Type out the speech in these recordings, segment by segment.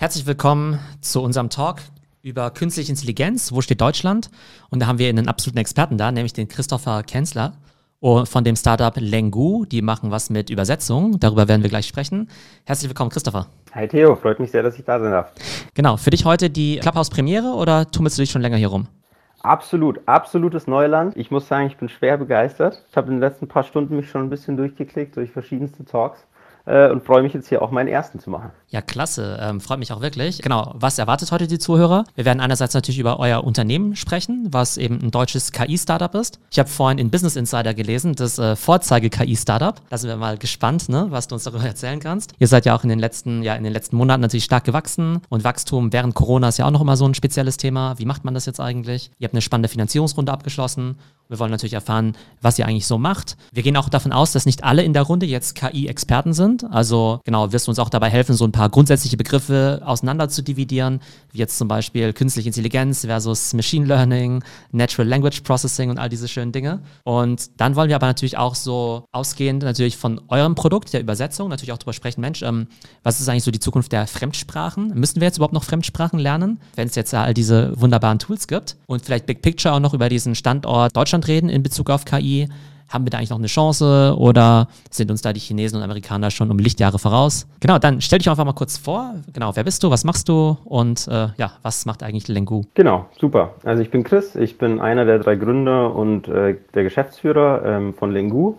Herzlich willkommen zu unserem Talk über künstliche Intelligenz. Wo steht Deutschland? Und da haben wir einen absoluten Experten da, nämlich den Christopher Kenzler von dem Startup Lengu. Die machen was mit Übersetzung. Darüber werden wir gleich sprechen. Herzlich willkommen, Christopher. Hi Theo, freut mich sehr, dass ich da sein darf. Genau, für dich heute die Clubhouse-Premiere oder tummelst du dich schon länger hier rum? Absolut, absolutes Neuland. Ich muss sagen, ich bin schwer begeistert. Ich habe in den letzten paar Stunden mich schon ein bisschen durchgeklickt durch verschiedenste Talks äh, und freue mich jetzt hier auch meinen ersten zu machen. Ja, klasse. Ähm, freut mich auch wirklich. Genau. Was erwartet heute die Zuhörer? Wir werden einerseits natürlich über euer Unternehmen sprechen, was eben ein deutsches KI-Startup ist. Ich habe vorhin in Business Insider gelesen, das äh, Vorzeige-KI-Startup. Da sind wir mal gespannt, ne, was du uns darüber erzählen kannst. Ihr seid ja auch in den letzten, ja, in den letzten Monaten natürlich stark gewachsen und Wachstum während Corona ist ja auch noch immer so ein spezielles Thema. Wie macht man das jetzt eigentlich? Ihr habt eine spannende Finanzierungsrunde abgeschlossen wir wollen natürlich erfahren, was ihr eigentlich so macht. Wir gehen auch davon aus, dass nicht alle in der Runde jetzt KI-Experten sind. Also genau, wirst du uns auch dabei helfen, so ein paar grundsätzliche Begriffe auseinander zu dividieren, wie jetzt zum Beispiel künstliche Intelligenz versus Machine Learning, Natural Language Processing und all diese schönen Dinge. Und dann wollen wir aber natürlich auch so ausgehend natürlich von eurem Produkt, der Übersetzung, natürlich auch darüber sprechen, Mensch, ähm, was ist eigentlich so die Zukunft der Fremdsprachen? Müssen wir jetzt überhaupt noch Fremdsprachen lernen, wenn es jetzt all diese wunderbaren Tools gibt? Und vielleicht Big Picture auch noch über diesen Standort Deutschland reden in Bezug auf KI? Haben wir da eigentlich noch eine Chance oder sind uns da die Chinesen und Amerikaner schon um Lichtjahre voraus? Genau, dann stell dich einfach mal kurz vor. Genau, wer bist du, was machst du und äh, ja, was macht eigentlich Lengu? Genau, super. Also ich bin Chris, ich bin einer der drei Gründer und äh, der Geschäftsführer ähm, von Lengu.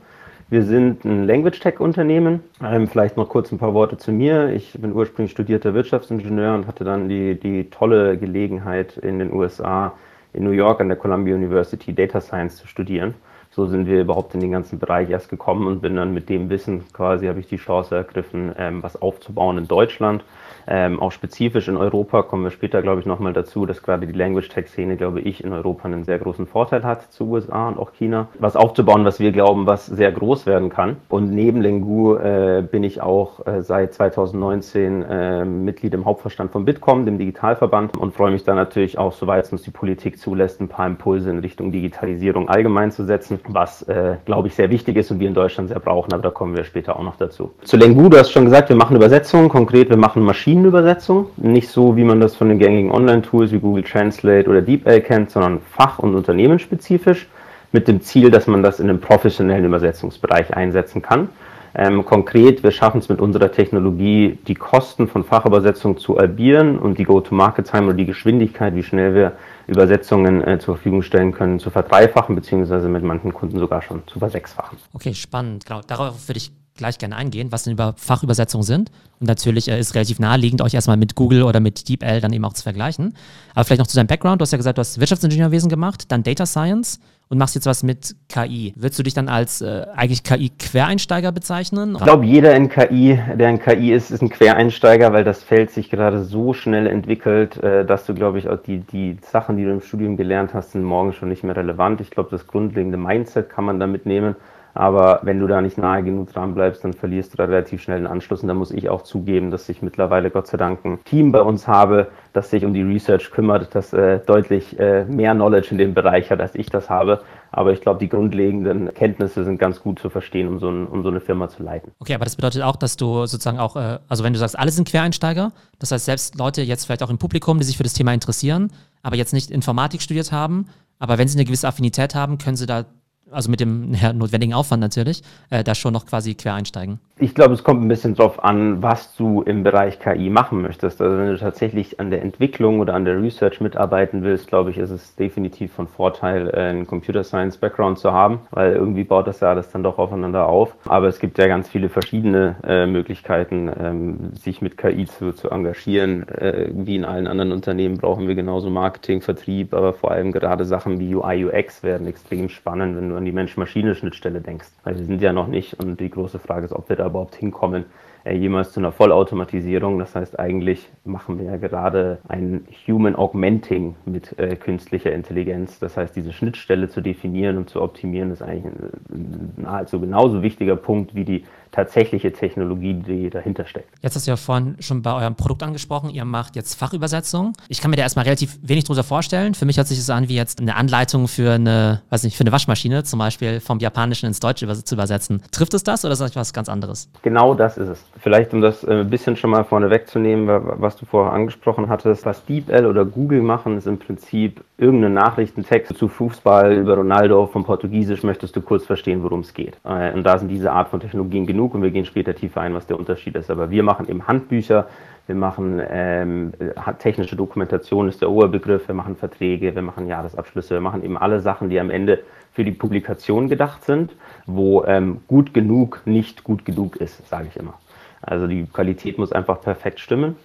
Wir sind ein Language Tech Unternehmen. Ähm, vielleicht noch kurz ein paar Worte zu mir. Ich bin ursprünglich studierter Wirtschaftsingenieur und hatte dann die, die tolle Gelegenheit in den USA in New York an der Columbia University Data Science zu studieren. So sind wir überhaupt in den ganzen Bereich erst gekommen und bin dann mit dem Wissen quasi, habe ich die Chance ergriffen, ähm, was aufzubauen in Deutschland ähm, auch spezifisch in Europa kommen wir später, glaube ich, nochmal dazu, dass gerade die Language Tech Szene, glaube ich, in Europa einen sehr großen Vorteil hat zu USA und auch China. Was aufzubauen, was wir glauben, was sehr groß werden kann. Und neben Lengu äh, bin ich auch äh, seit 2019 äh, Mitglied im Hauptverstand von Bitkom, dem Digitalverband, und freue mich da natürlich auch, soweit es uns die Politik zulässt, ein paar Impulse in Richtung Digitalisierung allgemein zu setzen, was, äh, glaube ich, sehr wichtig ist und wir in Deutschland sehr brauchen, aber da kommen wir später auch noch dazu. Zu Lengu, du hast schon gesagt, wir machen Übersetzungen, konkret, wir machen Maschinen Maschinenübersetzung, nicht so, wie man das von den gängigen Online-Tools wie Google Translate oder DeepL kennt, sondern fach- und unternehmensspezifisch mit dem Ziel, dass man das in einem professionellen Übersetzungsbereich einsetzen kann. Ähm, konkret, wir schaffen es mit unserer Technologie, die Kosten von Fachübersetzungen zu halbieren und die Go-to-Market-Time oder die Geschwindigkeit, wie schnell wir Übersetzungen äh, zur Verfügung stellen können, zu verdreifachen, beziehungsweise mit manchen Kunden sogar schon zu versechsfachen. Okay, spannend. Genau, darauf würde ich gleich gerne eingehen, was denn über Fachübersetzungen sind. Und natürlich äh, ist relativ naheliegend, euch erstmal mit Google oder mit DeepL dann eben auch zu vergleichen. Aber vielleicht noch zu deinem Background. Du hast ja gesagt, du hast Wirtschaftsingenieurwesen gemacht, dann Data Science und machst jetzt was mit KI. Würdest du dich dann als äh, eigentlich KI-Quereinsteiger bezeichnen? Ich glaube, jeder in KI, der in KI ist, ist ein Quereinsteiger, weil das Feld sich gerade so schnell entwickelt, äh, dass du, glaube ich, auch die, die Sachen, die du im Studium gelernt hast, sind morgen schon nicht mehr relevant. Ich glaube, das grundlegende Mindset kann man da mitnehmen. Aber wenn du da nicht nahe genug dran bleibst, dann verlierst du da relativ schnell den Anschluss. Und da muss ich auch zugeben, dass ich mittlerweile Gott sei Dank ein Team bei uns habe, das sich um die Research kümmert, das äh, deutlich äh, mehr Knowledge in dem Bereich hat, als ich das habe. Aber ich glaube, die grundlegenden Kenntnisse sind ganz gut zu verstehen, um so, ein, um so eine Firma zu leiten. Okay, aber das bedeutet auch, dass du sozusagen auch, äh, also wenn du sagst, alle sind Quereinsteiger, das heißt selbst Leute jetzt vielleicht auch im Publikum, die sich für das Thema interessieren, aber jetzt nicht Informatik studiert haben, aber wenn sie eine gewisse Affinität haben, können sie da also mit dem ja, notwendigen Aufwand natürlich, äh, da schon noch quasi quer einsteigen? Ich glaube, es kommt ein bisschen drauf an, was du im Bereich KI machen möchtest. Also wenn du tatsächlich an der Entwicklung oder an der Research mitarbeiten willst, glaube ich, ist es definitiv von Vorteil, äh, einen Computer Science Background zu haben, weil irgendwie baut das ja alles dann doch aufeinander auf. Aber es gibt ja ganz viele verschiedene äh, Möglichkeiten, ähm, sich mit KI zu, zu engagieren. Äh, wie in allen anderen Unternehmen brauchen wir genauso Marketing, Vertrieb, aber vor allem gerade Sachen wie UI, UX werden extrem spannend, wenn du an die Mensch-Maschine-Schnittstelle denkst. Weil wir sind ja noch nicht und die große Frage ist, ob wir da überhaupt hinkommen, äh, jemals zu einer Vollautomatisierung. Das heißt, eigentlich machen wir ja gerade ein Human Augmenting mit äh, künstlicher Intelligenz. Das heißt, diese Schnittstelle zu definieren und zu optimieren ist eigentlich ein, nahezu genauso wichtiger Punkt wie die tatsächliche Technologie, die dahinter steckt. Jetzt hast du ja vorhin schon bei eurem Produkt angesprochen, ihr macht jetzt Fachübersetzung. Ich kann mir da erstmal relativ wenig drunter vorstellen. Für mich hört sich das an wie jetzt eine Anleitung für eine, weiß nicht, für eine Waschmaschine, zum Beispiel vom Japanischen ins Deutsche zu übersetzen. Trifft es das oder ist das was ganz anderes? Genau das ist es. Vielleicht, um das äh, ein bisschen schon mal vorne wegzunehmen, was du vorher angesprochen hattest, was DeepL oder Google machen, ist im Prinzip irgendeinen Nachrichtentext zu Fußball über Ronaldo vom Portugiesisch möchtest du kurz verstehen, worum es geht. Äh, und da sind diese Art von Technologien genug und wir gehen später tiefer ein, was der Unterschied ist. Aber wir machen eben Handbücher, wir machen ähm, technische Dokumentation ist der Oberbegriff, wir machen Verträge, wir machen Jahresabschlüsse, wir machen eben alle Sachen, die am Ende für die Publikation gedacht sind, wo ähm, gut genug nicht gut genug ist, sage ich immer. Also die Qualität muss einfach perfekt stimmen.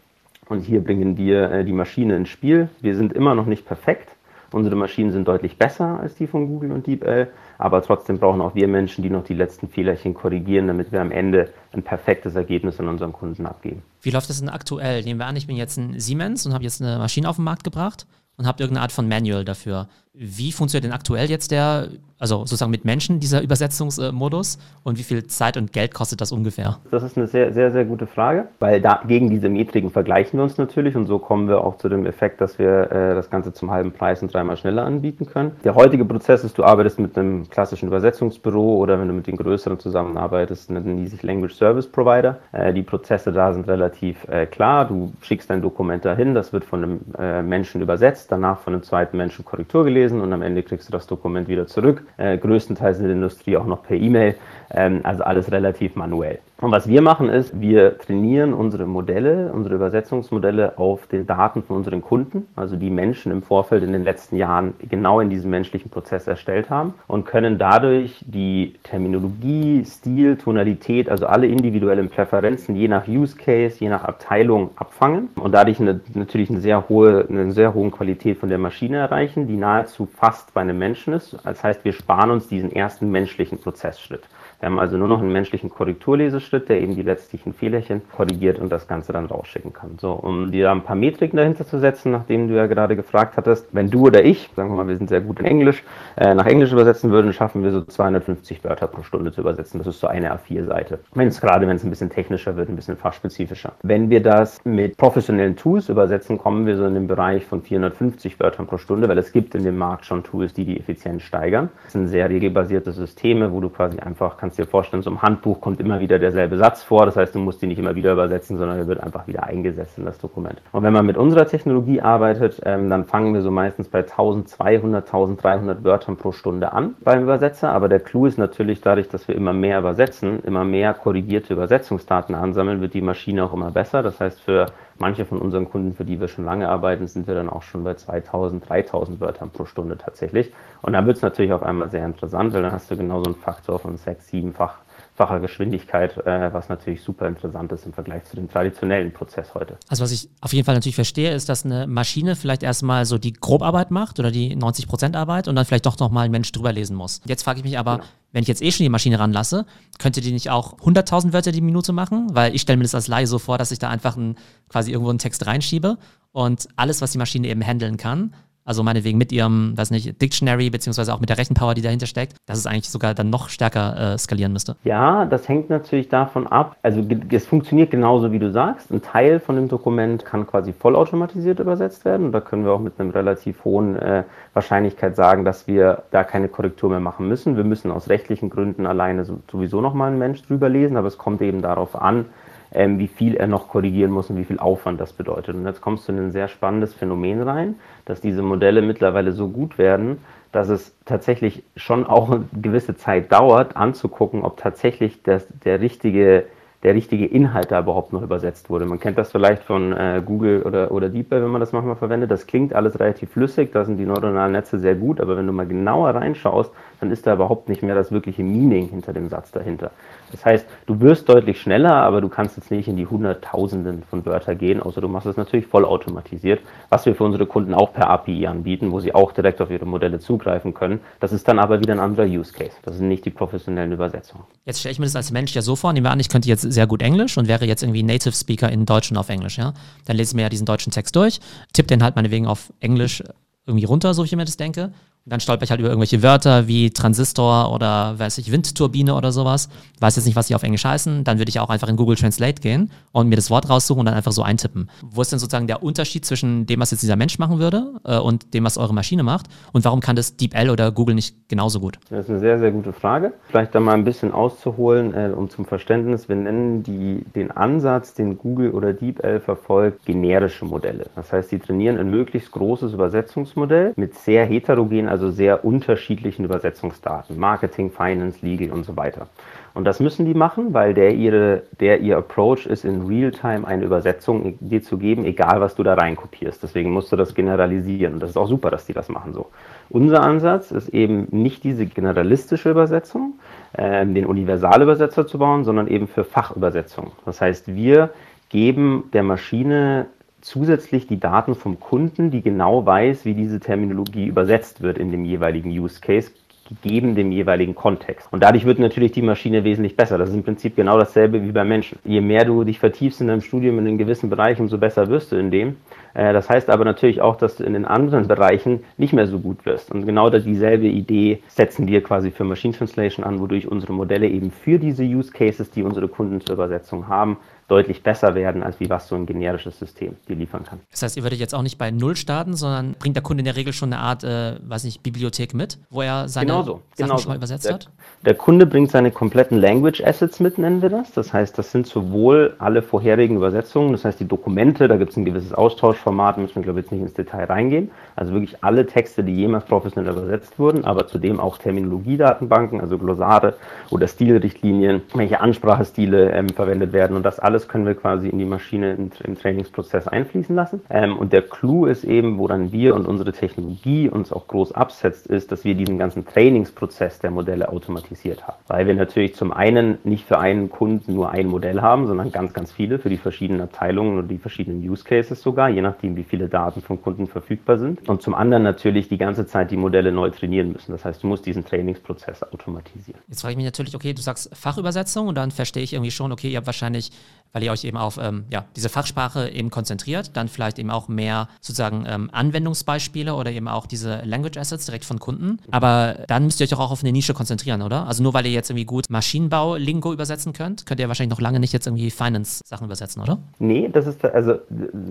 Und hier bringen wir äh, die Maschine ins Spiel. Wir sind immer noch nicht perfekt, Unsere Maschinen sind deutlich besser als die von Google und DeepL, aber trotzdem brauchen auch wir Menschen, die noch die letzten Fehlerchen korrigieren, damit wir am Ende ein perfektes Ergebnis an unseren Kunden abgeben. Wie läuft das denn aktuell? Nehmen wir an, ich bin jetzt ein Siemens und habe jetzt eine Maschine auf den Markt gebracht und habt irgendeine Art von Manual dafür. Wie funktioniert denn aktuell jetzt der, also sozusagen mit Menschen, dieser Übersetzungsmodus und wie viel Zeit und Geld kostet das ungefähr? Das ist eine sehr, sehr, sehr gute Frage, weil da, gegen diese Metriken vergleichen wir uns natürlich und so kommen wir auch zu dem Effekt, dass wir äh, das Ganze zum halben Preis und dreimal schneller anbieten können. Der heutige Prozess ist, du arbeitest mit einem klassischen Übersetzungsbüro oder wenn du mit den größeren zusammenarbeitest, nennen die sich Language Service Provider. Äh, die Prozesse da sind relativ äh, klar. Du schickst dein Dokument dahin, das wird von einem äh, Menschen übersetzt, danach von einem zweiten Menschen Korrektur gelesen und am Ende kriegst du das Dokument wieder zurück. Äh, größtenteils in der Industrie auch noch per E-Mail. Ähm, also alles relativ manuell. Und was wir machen ist, wir trainieren unsere Modelle, unsere Übersetzungsmodelle auf den Daten von unseren Kunden, also die Menschen im Vorfeld in den letzten Jahren genau in diesem menschlichen Prozess erstellt haben und können dadurch die Terminologie, Stil, Tonalität, also alle individuellen Präferenzen je nach Use Case, je nach Abteilung abfangen und dadurch eine, natürlich eine sehr hohe, eine sehr hohe Qualität von der Maschine erreichen, die nahezu fast bei einem Menschen ist. Das heißt, wir sparen uns diesen ersten menschlichen Prozessschritt. Wir haben also nur noch einen menschlichen Korrekturleseschritt, der eben die letztlichen Fehlerchen korrigiert und das Ganze dann rausschicken kann. So, um dir ein paar Metriken dahinter zu setzen, nachdem du ja gerade gefragt hattest, wenn du oder ich, sagen wir mal, wir sind sehr gut in Englisch, äh, nach Englisch übersetzen würden, schaffen wir so 250 Wörter pro Stunde zu übersetzen. Das ist so eine A4-Seite. Wenn es gerade, wenn es ein bisschen technischer wird, ein bisschen fachspezifischer. Wenn wir das mit professionellen Tools übersetzen, kommen wir so in den Bereich von 450 Wörtern pro Stunde, weil es gibt in dem Markt schon Tools, die die Effizienz steigern. Das sind sehr regelbasierte Systeme, wo du quasi einfach kannst dir vorstellen, so im Handbuch kommt immer wieder derselbe Satz vor. Das heißt, du musst ihn nicht immer wieder übersetzen, sondern er wird einfach wieder eingesetzt in das Dokument. Und wenn man mit unserer Technologie arbeitet, ähm, dann fangen wir so meistens bei 1200, 1300 Wörtern pro Stunde an beim Übersetzer. Aber der Clou ist natürlich dadurch, dass wir immer mehr übersetzen, immer mehr korrigierte Übersetzungsdaten ansammeln, wird die Maschine auch immer besser. Das heißt, für manche von unseren Kunden, für die wir schon lange arbeiten, sind wir dann auch schon bei 2000, 3000 Wörtern pro Stunde tatsächlich. Und dann wird es natürlich auf einmal sehr interessant, weil dann hast du genau so einen Faktor von sechs, siebenfach facher Geschwindigkeit, äh, was natürlich super interessant ist im Vergleich zu dem traditionellen Prozess heute. Also was ich auf jeden Fall natürlich verstehe, ist, dass eine Maschine vielleicht erstmal so die Grobarbeit macht oder die 90% Arbeit und dann vielleicht doch nochmal ein Mensch drüber lesen muss. Jetzt frage ich mich aber, genau. Wenn ich jetzt eh schon die Maschine ranlasse, könnte die nicht auch 100.000 Wörter die Minute machen? Weil ich stelle mir das als Laie so vor, dass ich da einfach ein, quasi irgendwo einen Text reinschiebe und alles, was die Maschine eben handeln kann, also meinetwegen mit ihrem, weiß nicht, Dictionary, beziehungsweise auch mit der Rechenpower, die dahinter steckt, dass es eigentlich sogar dann noch stärker äh, skalieren müsste. Ja, das hängt natürlich davon ab. Also es funktioniert genauso, wie du sagst. Ein Teil von dem Dokument kann quasi vollautomatisiert übersetzt werden. Und da können wir auch mit einer relativ hohen äh, Wahrscheinlichkeit sagen, dass wir da keine Korrektur mehr machen müssen. Wir müssen aus rechtlichen Gründen alleine sowieso nochmal einen Mensch drüber lesen, aber es kommt eben darauf an, ähm, wie viel er noch korrigieren muss und wie viel Aufwand das bedeutet. Und jetzt kommst du in ein sehr spannendes Phänomen rein, dass diese Modelle mittlerweile so gut werden, dass es tatsächlich schon auch eine gewisse Zeit dauert, anzugucken, ob tatsächlich das, der richtige der richtige Inhalt da überhaupt noch übersetzt wurde. Man kennt das vielleicht von äh, Google oder, oder DeepL, wenn man das manchmal verwendet. Das klingt alles relativ flüssig, da sind die neuronalen Netze sehr gut, aber wenn du mal genauer reinschaust, dann ist da überhaupt nicht mehr das wirkliche Meaning hinter dem Satz dahinter. Das heißt, du wirst deutlich schneller, aber du kannst jetzt nicht in die Hunderttausenden von Wörter gehen, außer du machst es natürlich vollautomatisiert, was wir für unsere Kunden auch per API anbieten, wo sie auch direkt auf ihre Modelle zugreifen können. Das ist dann aber wieder ein anderer Use Case. Das sind nicht die professionellen Übersetzungen. Jetzt stelle ich mir das als Mensch ja so vor, nehmen wir an, ich könnte jetzt sehr gut Englisch und wäre jetzt irgendwie Native Speaker in Deutsch und auf Englisch, ja. Dann lese ich mir ja diesen deutschen Text durch, tippe den halt meinetwegen auf Englisch irgendwie runter, so ich mir das denke dann stolper ich halt über irgendwelche Wörter wie Transistor oder weiß ich, Windturbine oder sowas. Weiß jetzt nicht, was die auf Englisch heißen. Dann würde ich auch einfach in Google Translate gehen und mir das Wort raussuchen und dann einfach so eintippen. Wo ist denn sozusagen der Unterschied zwischen dem, was jetzt dieser Mensch machen würde äh, und dem, was eure Maschine macht? Und warum kann das DeepL oder Google nicht genauso gut? Das ist eine sehr, sehr gute Frage. Vielleicht da mal ein bisschen auszuholen, äh, um zum Verständnis. Wir nennen die, den Ansatz, den Google oder DeepL verfolgt, generische Modelle. Das heißt, sie trainieren ein möglichst großes Übersetzungsmodell mit sehr heterogenen also sehr unterschiedlichen Übersetzungsdaten, Marketing, Finance, Legal und so weiter. Und das müssen die machen, weil der, ihre, der ihr Approach ist, in Realtime eine Übersetzung dir zu geben, egal was du da reinkopierst. Deswegen musst du das generalisieren. Und das ist auch super, dass die das machen so. Unser Ansatz ist eben nicht diese generalistische Übersetzung, äh, den Universalübersetzer zu bauen, sondern eben für Fachübersetzung. Das heißt, wir geben der Maschine zusätzlich die Daten vom Kunden, die genau weiß, wie diese Terminologie übersetzt wird in dem jeweiligen Use Case, gegeben dem jeweiligen Kontext. Und dadurch wird natürlich die Maschine wesentlich besser. Das ist im Prinzip genau dasselbe wie beim Menschen. Je mehr du dich vertiefst in deinem Studium in einen gewissen Bereich, umso besser wirst du in dem. Äh, das heißt aber natürlich auch, dass du in den anderen Bereichen nicht mehr so gut wirst. Und genau dieselbe Idee setzen wir quasi für Machine Translation an, wodurch unsere Modelle eben für diese Use Cases, die unsere Kunden zur Übersetzung haben, deutlich besser werden, als wie was so ein generisches System dir liefern kann. Das heißt, ihr würdet jetzt auch nicht bei Null starten, sondern bringt der Kunde in der Regel schon eine Art, äh, weiß nicht, Bibliothek mit, wo er seine genau so, Sachen genau schon mal übersetzt der, hat? Der Kunde bringt seine kompletten Language Assets mit, nennen wir das. Das heißt, das sind sowohl alle vorherigen Übersetzungen, das heißt die Dokumente, da gibt es ein gewisses Austauschformat, müssen wir glaube ich jetzt nicht ins Detail reingehen. Also wirklich alle Texte, die jemals professionell übersetzt wurden, aber zudem auch Terminologiedatenbanken, also Glossare oder Stilrichtlinien, welche Ansprachestile ähm, verwendet werden und das alles können wir quasi in die Maschine im, im Trainingsprozess einfließen lassen. Ähm, und der Clou ist eben, wo dann wir und unsere Technologie uns auch groß absetzt, ist, dass wir diesen ganzen Trainingsprozess der Modelle automatisiert haben. Weil wir natürlich zum einen nicht für einen Kunden nur ein Modell haben, sondern ganz, ganz viele für die verschiedenen Abteilungen und die verschiedenen Use Cases sogar, je nachdem, wie viele Daten vom Kunden verfügbar sind. Und zum anderen natürlich die ganze Zeit die Modelle neu trainieren müssen. Das heißt, du musst diesen Trainingsprozess automatisieren. Jetzt frage ich mich natürlich, okay, du sagst Fachübersetzung und dann verstehe ich irgendwie schon, okay, ihr habt wahrscheinlich weil ihr euch eben auf ähm, ja, diese Fachsprache eben konzentriert, dann vielleicht eben auch mehr sozusagen ähm, Anwendungsbeispiele oder eben auch diese Language Assets direkt von Kunden. Aber dann müsst ihr euch auch auf eine Nische konzentrieren, oder? Also nur weil ihr jetzt irgendwie gut Maschinenbau-Lingo übersetzen könnt, könnt ihr wahrscheinlich noch lange nicht jetzt irgendwie Finance-Sachen übersetzen, oder? Nee, das ist also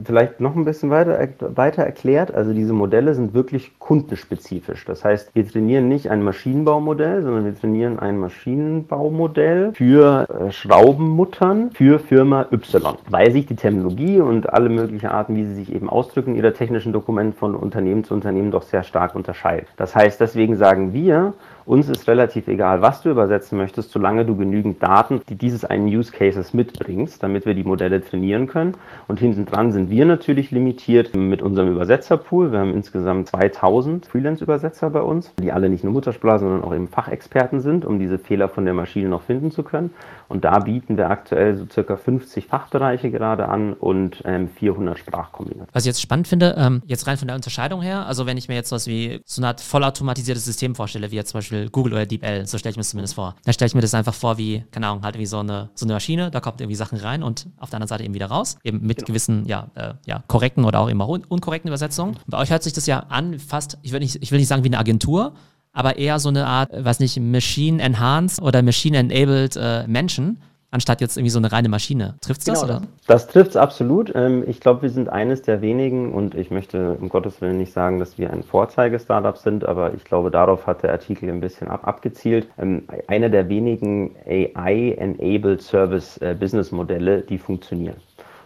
vielleicht noch ein bisschen weiter, weiter erklärt. Also diese Modelle sind wirklich kundenspezifisch. Das heißt, wir trainieren nicht ein Maschinenbaumodell, sondern wir trainieren ein Maschinenbaumodell für äh, Schraubenmuttern, für Firma Firma Y, weil sich die Terminologie und alle möglichen Arten, wie sie sich eben ausdrücken, ihrer technischen Dokument von Unternehmen zu Unternehmen doch sehr stark unterscheidet. Das heißt, deswegen sagen wir, uns ist relativ egal, was du übersetzen möchtest, solange du genügend Daten, die dieses einen Use Cases mitbringst, damit wir die Modelle trainieren können. Und hinten dran sind wir natürlich limitiert mit unserem Übersetzerpool. Wir haben insgesamt 2000 Freelance-Übersetzer bei uns, die alle nicht nur Muttersprache, sondern auch eben Fachexperten sind, um diese Fehler von der Maschine noch finden zu können. Und da bieten wir aktuell so circa 50 Fachbereiche gerade an und ähm, 400 Sprachkombinationen. Was ich jetzt spannend finde, ähm, jetzt rein von der Unterscheidung her, also wenn ich mir jetzt was wie so eine Art vollautomatisiertes System vorstelle, wie jetzt zum Beispiel Google oder DeepL, so stelle ich mir das zumindest vor. Da stelle ich mir das einfach vor wie, keine Ahnung, halt wie so eine, so eine Maschine, da kommt irgendwie Sachen rein und auf der anderen Seite eben wieder raus, eben mit genau. gewissen, ja, äh, ja, korrekten oder auch immer un unkorrekten Übersetzungen. Bei euch hört sich das ja an, fast, ich will nicht, ich will nicht sagen wie eine Agentur, aber eher so eine Art, weiß nicht, Machine-Enhanced oder Machine-Enabled äh, Menschen anstatt jetzt irgendwie so eine reine Maschine. Trifft es genau, das? Oder? Das trifft es absolut. Ähm, ich glaube, wir sind eines der wenigen und ich möchte um Gottes Willen nicht sagen, dass wir ein Vorzeige-Startup sind, aber ich glaube, darauf hat der Artikel ein bisschen ab abgezielt. Ähm, einer der wenigen AI-enabled Service-Business-Modelle, äh, die funktionieren.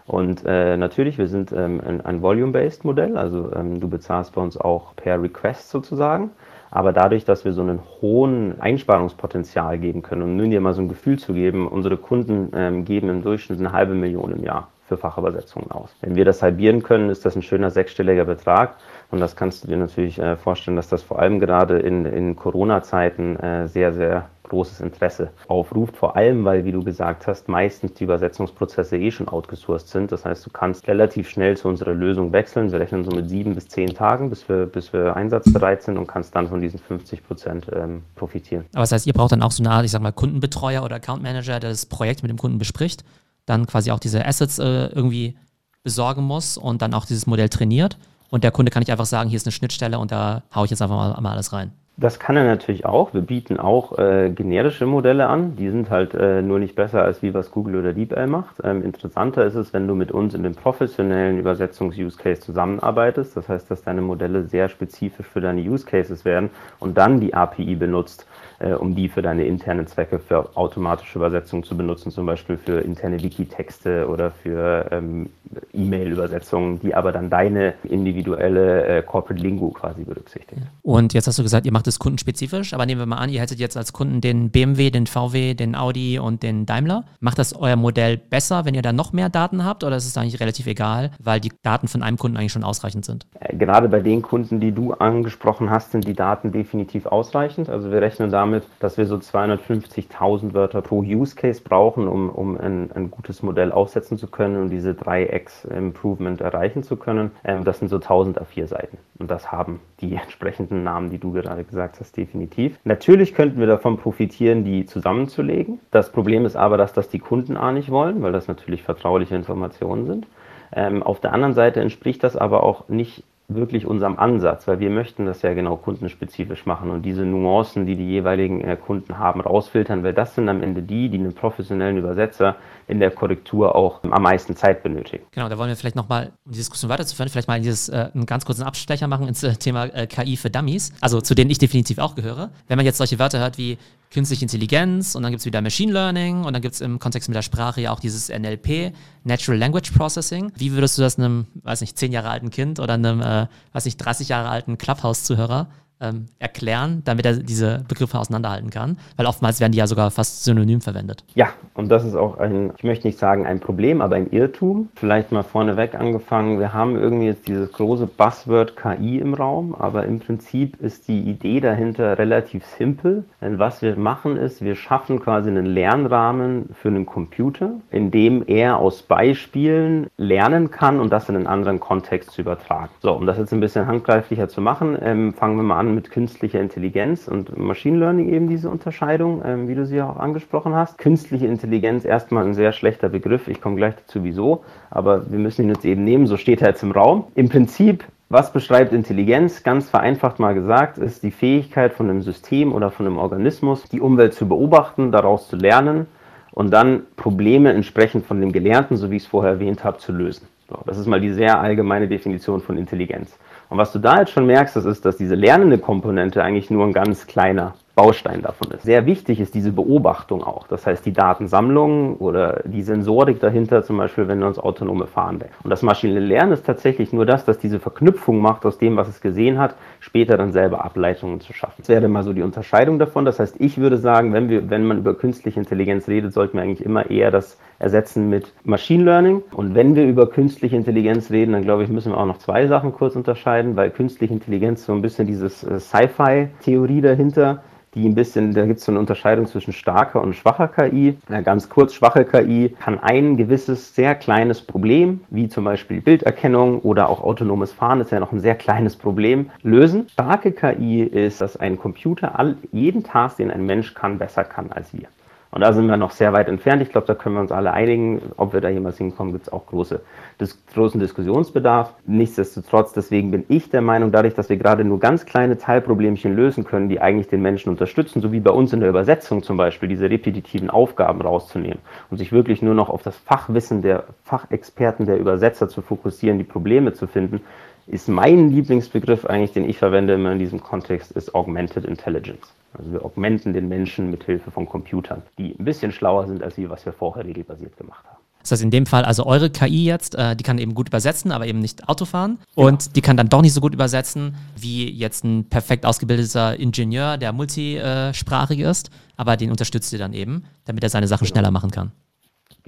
Und äh, natürlich, wir sind ähm, ein, ein Volume-Based Modell, also ähm, du bezahlst bei uns auch per Request sozusagen. Aber dadurch, dass wir so einen hohen Einsparungspotenzial geben können, um nun dir mal so ein Gefühl zu geben, unsere Kunden ähm, geben im Durchschnitt eine halbe Million im Jahr für Fachübersetzungen aus. Wenn wir das halbieren können, ist das ein schöner sechsstelliger Betrag. Und das kannst du dir natürlich äh, vorstellen, dass das vor allem gerade in, in Corona-Zeiten äh, sehr, sehr großes Interesse aufruft. Vor allem, weil, wie du gesagt hast, meistens die Übersetzungsprozesse eh schon outgesourced sind. Das heißt, du kannst relativ schnell zu unserer Lösung wechseln. Wir rechnen so mit sieben bis zehn Tagen, bis wir, bis wir einsatzbereit sind und kannst dann von diesen 50 Prozent ähm, profitieren. Aber das heißt, ihr braucht dann auch so eine Art, ich sag mal, Kundenbetreuer oder Account Manager, der das Projekt mit dem Kunden bespricht, dann quasi auch diese Assets äh, irgendwie besorgen muss und dann auch dieses Modell trainiert und der Kunde kann nicht einfach sagen, hier ist eine Schnittstelle und da haue ich jetzt einfach mal, mal alles rein. Das kann er natürlich auch. Wir bieten auch äh, generische Modelle an. Die sind halt äh, nur nicht besser als wie was Google oder DeepL macht. Ähm, interessanter ist es, wenn du mit uns in dem professionellen Übersetzungs-Use-Case zusammenarbeitest. Das heißt, dass deine Modelle sehr spezifisch für deine Use-Cases werden und dann die API benutzt, äh, um die für deine internen Zwecke für automatische Übersetzung zu benutzen, zum Beispiel für interne Wiki-Texte oder für ähm, E-Mail-Übersetzungen, die aber dann deine individuelle äh, Corporate Lingo quasi berücksichtigt. Und jetzt hast du gesagt, ihr macht es kundenspezifisch, aber nehmen wir mal an, ihr hättet jetzt als Kunden den BMW, den VW, den Audi und den Daimler. Macht das euer Modell besser, wenn ihr da noch mehr Daten habt oder ist es eigentlich relativ egal, weil die Daten von einem Kunden eigentlich schon ausreichend sind? Äh, gerade bei den Kunden, die du angesprochen hast, sind die Daten definitiv ausreichend. Also wir rechnen damit, dass wir so 250.000 Wörter pro Use Case brauchen, um, um ein, ein gutes Modell aufsetzen zu können und diese 3x Improvement erreichen zu können. Ähm, das sind so 1000 A4 Seiten und das haben die entsprechenden Namen, die du gerade gesagt gesagt hast, definitiv. Natürlich könnten wir davon profitieren, die zusammenzulegen. Das Problem ist aber, dass das die Kunden A nicht wollen, weil das natürlich vertrauliche Informationen sind. Ähm, auf der anderen Seite entspricht das aber auch nicht wirklich unserem Ansatz, weil wir möchten das ja genau kundenspezifisch machen und diese Nuancen, die die jeweiligen äh, Kunden haben, rausfiltern, weil das sind am Ende die, die einen professionellen Übersetzer in der Korrektur auch am meisten Zeit benötigen. Genau, da wollen wir vielleicht nochmal, um die Diskussion weiterzuführen, vielleicht mal dieses, äh, einen ganz kurzen Abstecher machen ins äh, Thema äh, KI für Dummies, also zu denen ich definitiv auch gehöre. Wenn man jetzt solche Wörter hört wie künstliche Intelligenz und dann gibt es wieder Machine Learning und dann gibt es im Kontext mit der Sprache ja auch dieses NLP, Natural Language Processing. Wie würdest du das einem, weiß nicht, zehn Jahre alten Kind oder einem, äh, weiß nicht, 30 Jahre alten Clubhouse-Zuhörer ähm, erklären, damit er diese Begriffe auseinanderhalten kann? Weil oftmals werden die ja sogar fast synonym verwendet. Ja, und das ist auch ein, ich möchte nicht sagen ein Problem, aber ein Irrtum. Vielleicht mal vorneweg angefangen. Wir haben irgendwie jetzt dieses große Buzzword KI im Raum, aber im Prinzip ist die Idee dahinter relativ simpel. Denn was wir machen ist, wir schaffen quasi einen Lernrahmen für einen Computer, in dem er aus Beispielen lernen kann und das in einen anderen Kontext zu übertragen. So, um das jetzt ein bisschen handgreiflicher zu machen, ähm, fangen wir mal an mit künstlicher Intelligenz und Machine Learning eben diese Unterscheidung, ähm, wie du sie auch angesprochen hast. Künstliche Intelligenz erstmal ein sehr schlechter Begriff. Ich komme gleich dazu, wieso. Aber wir müssen ihn jetzt eben nehmen. So steht er jetzt im Raum. Im Prinzip was beschreibt Intelligenz? Ganz vereinfacht mal gesagt, ist die Fähigkeit von einem System oder von einem Organismus, die Umwelt zu beobachten, daraus zu lernen und dann Probleme entsprechend von dem Gelernten, so wie ich es vorher erwähnt habe, zu lösen. So, das ist mal die sehr allgemeine Definition von Intelligenz. Und was du da jetzt schon merkst, das ist, dass diese lernende Komponente eigentlich nur ein ganz kleiner Baustein davon ist. Sehr wichtig ist diese Beobachtung auch. Das heißt, die Datensammlung oder die Sensorik dahinter, zum Beispiel, wenn wir uns autonome Fahren denken. Und das maschinelle Lernen ist tatsächlich nur das, dass diese Verknüpfung macht aus dem, was es gesehen hat, später dann selber Ableitungen zu schaffen. Das wäre mal so die Unterscheidung davon. Das heißt, ich würde sagen, wenn, wir, wenn man über künstliche Intelligenz redet, sollten wir eigentlich immer eher das ersetzen mit Machine Learning. Und wenn wir über künstliche Intelligenz reden, dann glaube ich, müssen wir auch noch zwei Sachen kurz unterscheiden, weil künstliche Intelligenz so ein bisschen dieses äh, Sci-Fi-Theorie dahinter die ein bisschen, da gibt es so eine Unterscheidung zwischen starker und schwacher KI. Na, ganz kurz, schwache KI kann ein gewisses sehr kleines Problem, wie zum Beispiel Bilderkennung oder auch autonomes Fahren, ist ja noch ein sehr kleines Problem, lösen. Starke KI ist, dass ein Computer all, jeden Task, den ein Mensch kann, besser kann als wir. Und da sind wir noch sehr weit entfernt. Ich glaube, da können wir uns alle einigen. Ob wir da jemals hinkommen, gibt es auch große, dis großen Diskussionsbedarf. Nichtsdestotrotz, deswegen bin ich der Meinung, dadurch, dass wir gerade nur ganz kleine Teilproblemchen lösen können, die eigentlich den Menschen unterstützen, so wie bei uns in der Übersetzung zum Beispiel, diese repetitiven Aufgaben rauszunehmen und sich wirklich nur noch auf das Fachwissen der Fachexperten, der Übersetzer zu fokussieren, die Probleme zu finden, ist mein Lieblingsbegriff eigentlich, den ich verwende immer in diesem Kontext, ist Augmented Intelligence. Also wir augmenten den Menschen mit Hilfe von Computern, die ein bisschen schlauer sind als wir, was wir vorher regelbasiert gemacht haben. Das heißt, in dem Fall, also eure KI jetzt, äh, die kann eben gut übersetzen, aber eben nicht Autofahren. Ja. Und die kann dann doch nicht so gut übersetzen, wie jetzt ein perfekt ausgebildeter Ingenieur, der multisprachig ist, aber den unterstützt ihr dann eben, damit er seine Sachen genau. schneller machen kann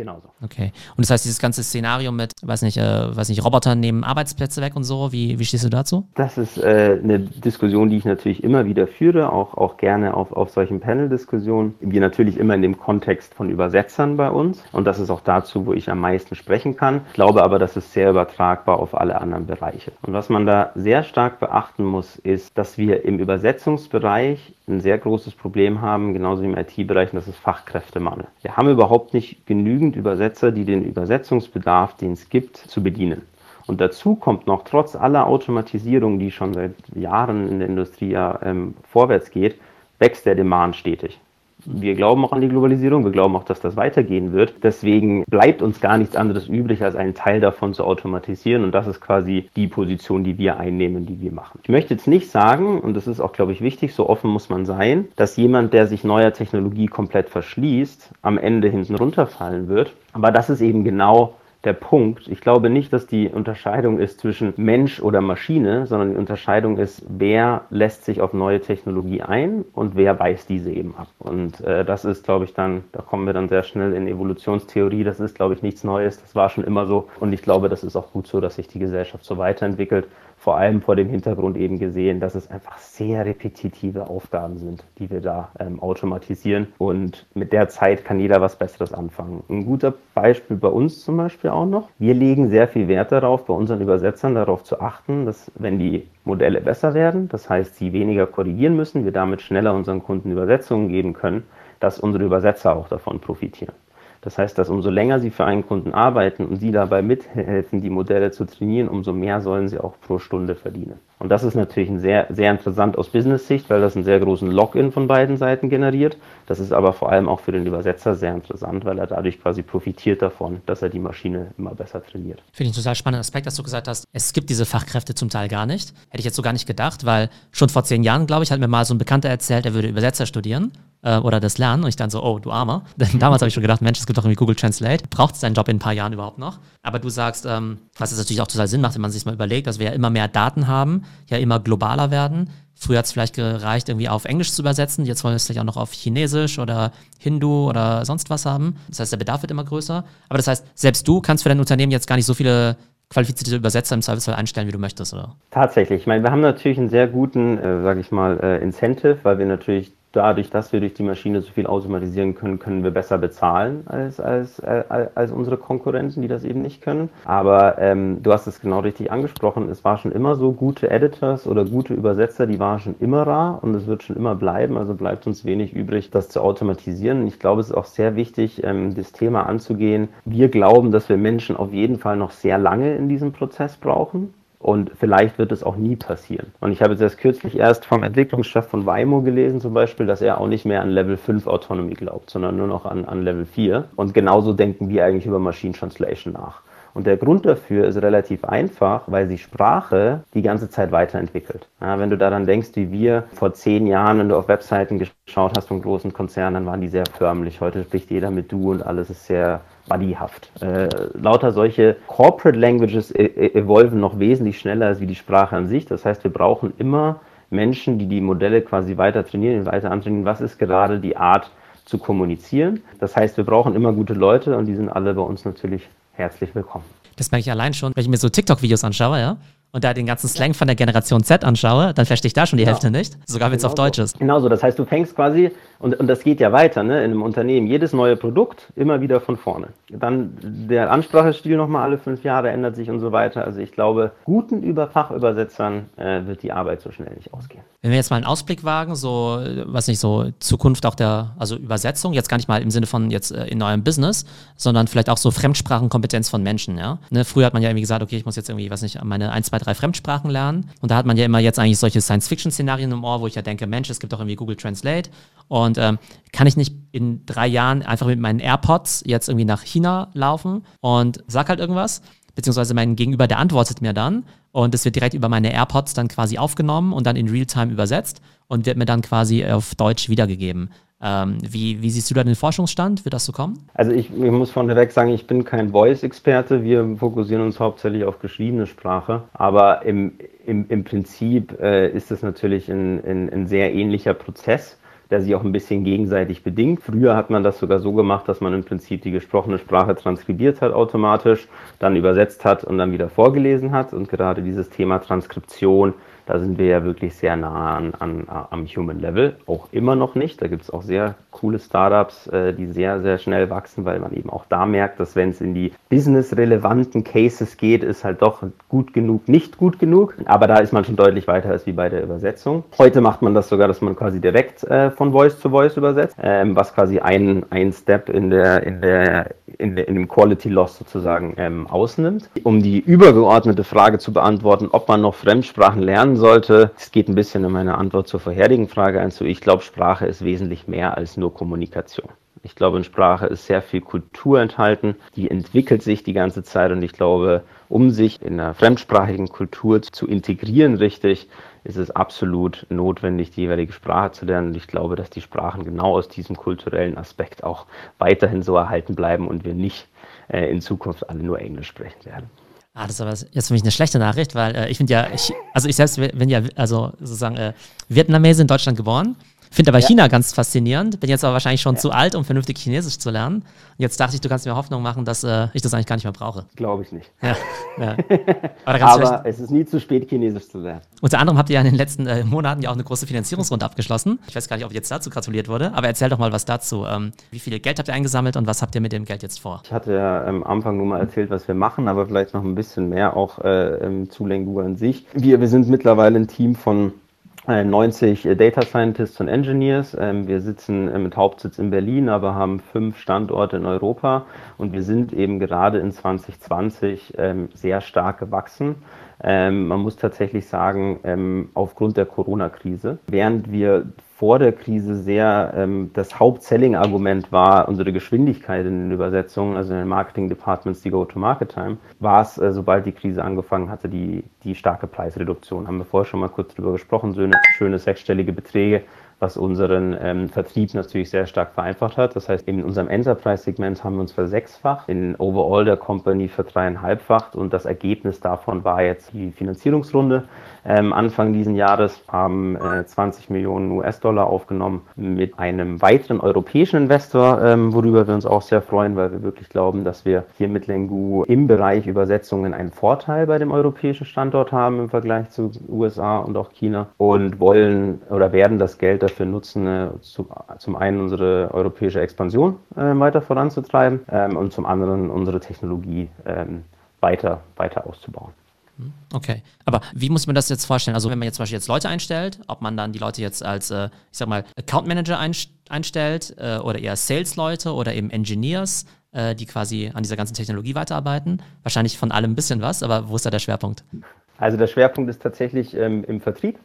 genauso. Okay. Und das heißt, dieses ganze Szenario mit, weiß nicht, äh, weiß nicht, Robotern nehmen Arbeitsplätze weg und so, wie, wie stehst du dazu? Das ist äh, eine Diskussion, die ich natürlich immer wieder führe, auch, auch gerne auf, auf solchen Panel-Diskussionen. Wir natürlich immer in dem Kontext von Übersetzern bei uns. Und das ist auch dazu, wo ich am meisten sprechen kann. Ich glaube aber, das ist sehr übertragbar auf alle anderen Bereiche. Und was man da sehr stark beachten muss, ist, dass wir im Übersetzungsbereich ein sehr großes Problem haben, genauso wie im IT-Bereich, und das ist Fachkräftemangel. Wir haben überhaupt nicht genügend Übersetzer, die den Übersetzungsbedarf, den es gibt, zu bedienen. Und dazu kommt noch, trotz aller Automatisierung, die schon seit Jahren in der Industrie ja ähm, vorwärts geht, wächst der Demand stetig. Wir glauben auch an die Globalisierung, wir glauben auch, dass das weitergehen wird. Deswegen bleibt uns gar nichts anderes übrig, als einen Teil davon zu automatisieren. Und das ist quasi die Position, die wir einnehmen, die wir machen. Ich möchte jetzt nicht sagen, und das ist auch, glaube ich, wichtig, so offen muss man sein, dass jemand, der sich neuer Technologie komplett verschließt, am Ende hinten runterfallen wird. Aber das ist eben genau der Punkt. Ich glaube nicht, dass die Unterscheidung ist zwischen Mensch oder Maschine, sondern die Unterscheidung ist, wer lässt sich auf neue Technologie ein und wer weist diese eben ab. Und äh, das ist, glaube ich, dann, da kommen wir dann sehr schnell in Evolutionstheorie. Das ist, glaube ich, nichts Neues. Das war schon immer so. Und ich glaube, das ist auch gut so, dass sich die Gesellschaft so weiterentwickelt vor allem vor dem Hintergrund eben gesehen, dass es einfach sehr repetitive Aufgaben sind, die wir da ähm, automatisieren. Und mit der Zeit kann jeder was Besseres anfangen. Ein guter Beispiel bei uns zum Beispiel auch noch. Wir legen sehr viel Wert darauf, bei unseren Übersetzern darauf zu achten, dass wenn die Modelle besser werden, das heißt, sie weniger korrigieren müssen, wir damit schneller unseren Kunden Übersetzungen geben können, dass unsere Übersetzer auch davon profitieren. Das heißt, dass umso länger Sie für einen Kunden arbeiten und Sie dabei mithelfen, die Modelle zu trainieren, umso mehr sollen Sie auch pro Stunde verdienen. Und das ist natürlich ein sehr, sehr interessant aus Business-Sicht, weil das einen sehr großen Login von beiden Seiten generiert. Das ist aber vor allem auch für den Übersetzer sehr interessant, weil er dadurch quasi profitiert davon, dass er die Maschine immer besser trainiert. Finde ich einen total spannenden Aspekt, dass du gesagt hast, es gibt diese Fachkräfte zum Teil gar nicht. Hätte ich jetzt so gar nicht gedacht, weil schon vor zehn Jahren, glaube ich, hat mir mal so ein Bekannter erzählt, er würde Übersetzer studieren äh, oder das lernen. Und ich dann so, oh, du Armer. Denn damals habe ich schon gedacht, Mensch, es gibt doch irgendwie Google Translate. Braucht es deinen Job in ein paar Jahren überhaupt noch? Aber du sagst, ähm, was es natürlich auch total Sinn macht, wenn man sich mal überlegt, dass wir ja immer mehr Daten haben, ja immer globaler werden. Früher hat es vielleicht gereicht, irgendwie auf Englisch zu übersetzen. Jetzt wollen wir es vielleicht auch noch auf Chinesisch oder Hindu oder sonst was haben. Das heißt, der Bedarf wird immer größer. Aber das heißt, selbst du kannst für dein Unternehmen jetzt gar nicht so viele qualifizierte Übersetzer im Zweifelsfall einstellen, wie du möchtest, oder? Tatsächlich. Ich meine, wir haben natürlich einen sehr guten, äh, sage ich mal, äh, Incentive, weil wir natürlich dadurch, dass wir durch die Maschine so viel automatisieren können, können wir besser bezahlen als, als, äh, als unsere Konkurrenten, die das eben nicht können. Aber ähm, du hast es genau richtig angesprochen, es war schon immer so, gute Editors oder gute Übersetzer, die waren schon immer rar und es wird schon immer bleiben, also bleibt uns wenig übrig, das zu automatisieren. Ich glaube, es ist auch sehr wichtig, ähm, das Thema anzugehen. Wir glauben, dass wir Menschen auf jeden Fall noch sehr lange in diesem Prozess brauchen. Und vielleicht wird es auch nie passieren. Und ich habe jetzt erst kürzlich erst vom Entwicklungschef von Waymo gelesen, zum Beispiel, dass er auch nicht mehr an Level 5 Autonomy glaubt, sondern nur noch an, an Level 4. Und genauso denken wir eigentlich über Machine Translation nach. Und der Grund dafür ist relativ einfach, weil sich Sprache die ganze Zeit weiterentwickelt. Ja, wenn du daran denkst, wie wir vor zehn Jahren, wenn du auf Webseiten geschaut hast von großen Konzernen, dann waren die sehr förmlich. Heute spricht jeder mit du und alles ist sehr buddyhaft. Äh, lauter solche Corporate Languages e, e evolven noch wesentlich schneller als wie die Sprache an sich. Das heißt, wir brauchen immer Menschen, die die Modelle quasi weiter trainieren, weiter antrainieren. Was ist gerade die Art zu kommunizieren? Das heißt, wir brauchen immer gute Leute und die sind alle bei uns natürlich herzlich willkommen. Das merke ich allein schon, wenn ich mir so TikTok-Videos anschaue, ja und da den ganzen Slang von der Generation Z anschaue, dann verstehe ich da schon die ja. Hälfte nicht, sogar wenn es genau auf Deutsch ist. Genau so, das heißt, du fängst quasi, und, und das geht ja weiter, ne, in einem Unternehmen, jedes neue Produkt immer wieder von vorne. Dann der Ansprachestil nochmal alle fünf Jahre ändert sich und so weiter. Also ich glaube, guten über Fachübersetzern äh, wird die Arbeit so schnell nicht ausgehen. Wenn wir jetzt mal einen Ausblick wagen, so, was nicht, so Zukunft auch der, also Übersetzung, jetzt gar nicht mal im Sinne von jetzt äh, in eurem Business, sondern vielleicht auch so Fremdsprachenkompetenz von Menschen, ja. Ne, früher hat man ja irgendwie gesagt, okay, ich muss jetzt irgendwie, was nicht, meine ein, zwei, drei Fremdsprachen lernen. Und da hat man ja immer jetzt eigentlich solche Science-Fiction-Szenarien im Ohr, wo ich ja denke, Mensch, es gibt doch irgendwie Google Translate. Und ähm, kann ich nicht in drei Jahren einfach mit meinen AirPods jetzt irgendwie nach China laufen und sag halt irgendwas? Beziehungsweise mein Gegenüber, der antwortet mir dann und es wird direkt über meine AirPods dann quasi aufgenommen und dann in Realtime übersetzt und wird mir dann quasi auf Deutsch wiedergegeben. Ähm, wie, wie, siehst du da den Forschungsstand? Wird das so kommen? Also ich, ich muss vorneweg sagen, ich bin kein Voice-Experte. Wir fokussieren uns hauptsächlich auf geschriebene Sprache. Aber im, im, im Prinzip äh, ist es natürlich ein, ein, ein sehr ähnlicher Prozess der sich auch ein bisschen gegenseitig bedingt. Früher hat man das sogar so gemacht, dass man im Prinzip die gesprochene Sprache transkribiert hat automatisch, dann übersetzt hat und dann wieder vorgelesen hat. Und gerade dieses Thema Transkription da sind wir ja wirklich sehr nah an, an, am Human Level, auch immer noch nicht. Da gibt es auch sehr coole Startups, äh, die sehr, sehr schnell wachsen, weil man eben auch da merkt, dass wenn es in die business-relevanten Cases geht, ist halt doch gut genug, nicht gut genug. Aber da ist man schon deutlich weiter als wie bei der Übersetzung. Heute macht man das sogar, dass man quasi direkt äh, von Voice zu Voice übersetzt, ähm, was quasi ein, ein Step in der, in der in, in dem Quality Loss sozusagen ähm, ausnimmt. Um die übergeordnete Frage zu beantworten, ob man noch Fremdsprachen lernen sollte, es geht ein bisschen in meine Antwort zur vorherigen Frage ein. So, ich glaube, Sprache ist wesentlich mehr als nur Kommunikation. Ich glaube, in Sprache ist sehr viel Kultur enthalten, die entwickelt sich die ganze Zeit und ich glaube, um sich in einer fremdsprachigen Kultur zu integrieren richtig, ist es absolut notwendig, die jeweilige Sprache zu lernen. Und ich glaube, dass die Sprachen genau aus diesem kulturellen Aspekt auch weiterhin so erhalten bleiben und wir nicht äh, in Zukunft alle nur Englisch sprechen werden. Ah, das ist aber jetzt für mich eine schlechte Nachricht, weil äh, ich finde ja, ich, also ich selbst bin ja, also sozusagen äh, Vietnamese in Deutschland geboren Finde aber ja. China ganz faszinierend. Bin jetzt aber wahrscheinlich schon ja. zu alt, um vernünftig Chinesisch zu lernen. Und jetzt dachte ich, du kannst mir Hoffnung machen, dass äh, ich das eigentlich gar nicht mehr brauche. Glaube ich nicht. Ja. Aber, aber es ist nie zu spät, Chinesisch zu lernen. Unter anderem habt ihr ja in den letzten äh, Monaten ja auch eine große Finanzierungsrunde abgeschlossen. Ich weiß gar nicht, ob jetzt dazu gratuliert wurde, aber erzähl doch mal was dazu. Ähm, wie viel Geld habt ihr eingesammelt und was habt ihr mit dem Geld jetzt vor? Ich hatte ja am Anfang nur mal erzählt, was wir machen, aber vielleicht noch ein bisschen mehr auch äh, zu Lengu an sich. Wir, wir sind mittlerweile ein Team von 90 äh, Data Scientists und Engineers. Ähm, wir sitzen äh, mit Hauptsitz in Berlin, aber haben fünf Standorte in Europa und wir sind eben gerade in 2020 ähm, sehr stark gewachsen. Ähm, man muss tatsächlich sagen, aufgrund der Corona-Krise, während wir vor der Krise sehr ähm, das Haupt-Selling-Argument war unsere Geschwindigkeit in den Übersetzungen, also in den Marketing-Departments, die Go-to-Market-Time, war es, äh, sobald die Krise angefangen hatte, die, die starke Preisreduktion. Haben wir vorher schon mal kurz drüber gesprochen, schöne, schöne sechsstellige Beträge, was unseren ähm, Vertrieb natürlich sehr stark vereinfacht hat. Das heißt, in unserem Enterprise-Segment haben wir uns versechsfacht, in Overall der Company für dreieinhalbfacht und das Ergebnis davon war jetzt die Finanzierungsrunde. Ähm, Anfang diesen Jahres haben äh, 20 Millionen US-Dollar aufgenommen mit einem weiteren europäischen Investor, ähm, worüber wir uns auch sehr freuen, weil wir wirklich glauben, dass wir hier mit Lengu im Bereich Übersetzungen einen Vorteil bei dem europäischen Standort haben im Vergleich zu USA und auch China und wollen oder werden das Geld dafür nutzen, äh, zu, zum einen unsere europäische Expansion äh, weiter voranzutreiben ähm, und zum anderen unsere Technologie ähm, weiter, weiter auszubauen. Hm, okay, aber wie muss man das jetzt vorstellen? Also wenn man jetzt zum Beispiel jetzt Leute einstellt, ob man dann die Leute jetzt als, äh, ich sag mal, Account Manager einstellt äh, oder eher Sales-Leute oder eben Engineers, äh, die quasi an dieser ganzen Technologie weiterarbeiten? Wahrscheinlich von allem ein bisschen was, aber wo ist da der Schwerpunkt? Also der Schwerpunkt ist tatsächlich ähm, im Vertrieb.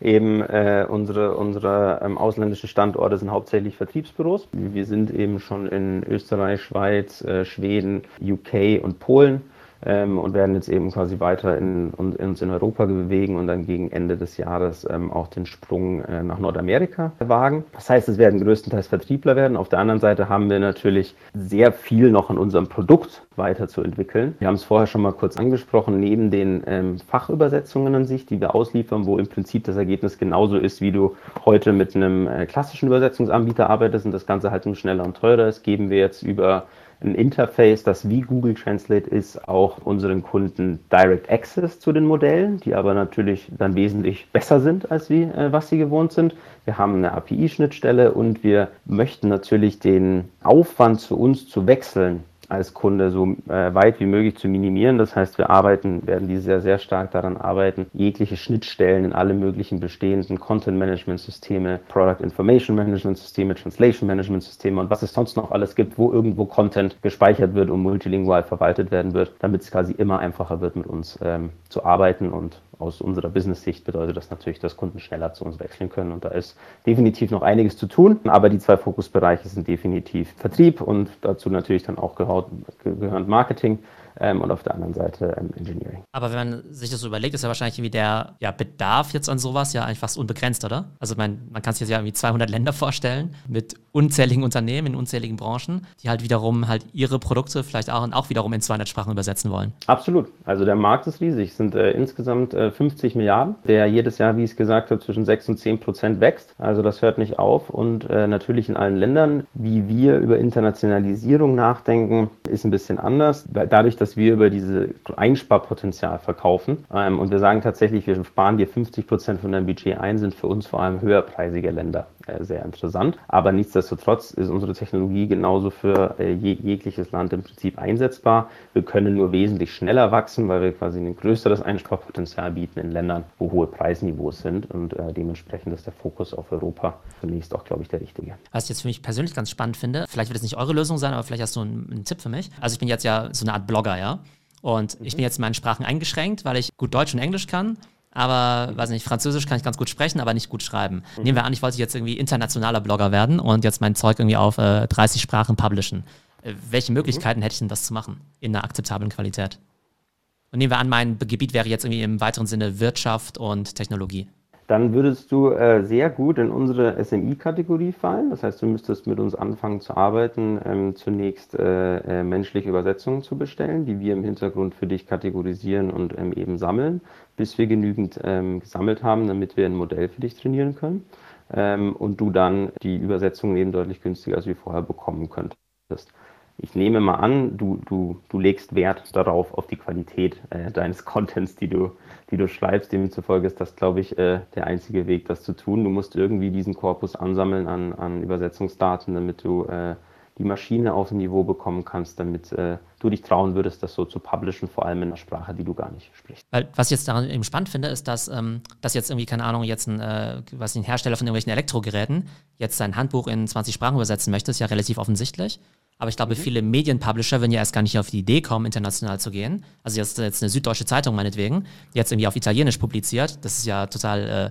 Eben äh, unsere, unsere ähm, ausländischen Standorte sind hauptsächlich Vertriebsbüros. Wir sind eben schon in Österreich, Schweiz, äh, Schweden, UK und Polen ähm, und werden jetzt eben quasi weiter in, in, uns in Europa bewegen und dann gegen Ende des Jahres ähm, auch den Sprung äh, nach Nordamerika wagen. Das heißt, es werden größtenteils Vertriebler werden. Auf der anderen Seite haben wir natürlich sehr viel noch an unserem Produkt weiterzuentwickeln. Wir haben es vorher schon mal kurz angesprochen, neben den ähm, Fachübersetzungen an sich, die wir ausliefern, wo im Prinzip das Ergebnis genauso ist, wie du heute mit einem äh, klassischen Übersetzungsanbieter arbeitest und das Ganze halt nur schneller und teurer ist, geben wir jetzt über ein Interface, das wie Google Translate ist, auch unseren Kunden Direct Access zu den Modellen, die aber natürlich dann wesentlich besser sind, als wie, äh, was sie gewohnt sind. Wir haben eine API-Schnittstelle und wir möchten natürlich den Aufwand zu uns zu wechseln als Kunde so äh, weit wie möglich zu minimieren. Das heißt, wir arbeiten, werden die sehr, sehr stark daran arbeiten, jegliche Schnittstellen in alle möglichen bestehenden Content-Management-Systeme, Product Information Management-Systeme, Translation Management-Systeme und was es sonst noch alles gibt, wo irgendwo Content gespeichert wird und multilingual verwaltet werden wird, damit es quasi immer einfacher wird, mit uns ähm, zu arbeiten und aus unserer Business-Sicht bedeutet das natürlich, dass Kunden schneller zu uns wechseln können. Und da ist definitiv noch einiges zu tun. Aber die zwei Fokusbereiche sind definitiv Vertrieb und dazu natürlich dann auch gehörend Marketing ähm, und auf der anderen Seite ähm, Engineering. Aber wenn man sich das so überlegt, ist ja wahrscheinlich irgendwie der ja, Bedarf jetzt an sowas ja eigentlich fast unbegrenzt, oder? Also man, man kann sich jetzt ja irgendwie 200 Länder vorstellen mit unzähligen Unternehmen in unzähligen Branchen, die halt wiederum halt ihre Produkte vielleicht auch, auch wiederum in 200 Sprachen übersetzen wollen. Absolut. Also der Markt ist riesig. Es sind äh, insgesamt äh, 50 Milliarden, der jedes Jahr, wie ich es gesagt habe, zwischen 6 und 10 Prozent wächst. Also das hört nicht auf und äh, natürlich in allen Ländern, wie wir über Internationalisierung nachdenken, ist ein bisschen anders. Dadurch, dass wir über diese Einsparpotenzial verkaufen. Ähm, und wir sagen tatsächlich, wir sparen dir 50 Prozent von deinem Budget ein, sind für uns vor allem höherpreisige Länder sehr interessant. Aber nichtsdestotrotz ist unsere Technologie genauso für äh, jegliches Land im Prinzip einsetzbar. Wir können nur wesentlich schneller wachsen, weil wir quasi ein größeres Einsparpotenzial bieten in Ländern, wo hohe Preisniveaus sind. Und äh, dementsprechend ist der Fokus auf Europa zunächst auch, glaube ich, der richtige. Was ich jetzt für mich persönlich ganz spannend finde, vielleicht wird es nicht eure Lösung sein, aber vielleicht hast du einen, einen Tipp für mich. Also ich bin jetzt ja so eine Art Blogger, ja. Und mhm. ich bin jetzt in meinen Sprachen eingeschränkt, weil ich gut Deutsch und Englisch kann. Aber, weiß nicht, Französisch kann ich ganz gut sprechen, aber nicht gut schreiben. Mhm. Nehmen wir an, ich wollte jetzt irgendwie internationaler Blogger werden und jetzt mein Zeug irgendwie auf äh, 30 Sprachen publishen. Äh, welche Möglichkeiten mhm. hätte ich denn, das zu machen? In einer akzeptablen Qualität? Und nehmen wir an, mein Gebiet wäre jetzt irgendwie im weiteren Sinne Wirtschaft und Technologie dann würdest du äh, sehr gut in unsere SMI-Kategorie fallen. Das heißt, du müsstest mit uns anfangen zu arbeiten, ähm, zunächst äh, äh, menschliche Übersetzungen zu bestellen, die wir im Hintergrund für dich kategorisieren und ähm, eben sammeln, bis wir genügend ähm, gesammelt haben, damit wir ein Modell für dich trainieren können. Ähm, und du dann die Übersetzungen eben deutlich günstiger als wie vorher bekommen könntest ich nehme mal an, du, du, du legst Wert darauf, auf die Qualität äh, deines Contents, die du, die du schreibst. Demzufolge ist das, glaube ich, äh, der einzige Weg, das zu tun. Du musst irgendwie diesen Korpus ansammeln an, an Übersetzungsdaten, damit du äh, die Maschine auf ein Niveau bekommen kannst, damit äh, du dich trauen würdest, das so zu publishen, vor allem in einer Sprache, die du gar nicht sprichst. Weil, was ich jetzt daran eben spannend finde, ist, dass, ähm, dass jetzt irgendwie, keine Ahnung, jetzt ein, äh, was ein Hersteller von irgendwelchen Elektrogeräten jetzt sein Handbuch in 20 Sprachen übersetzen möchte, ist ja relativ offensichtlich. Aber ich glaube, mhm. viele Medienpublisher würden ja erst gar nicht auf die Idee kommen, international zu gehen. Also jetzt, jetzt eine süddeutsche Zeitung meinetwegen, die jetzt irgendwie auf Italienisch publiziert. Das ist ja total äh,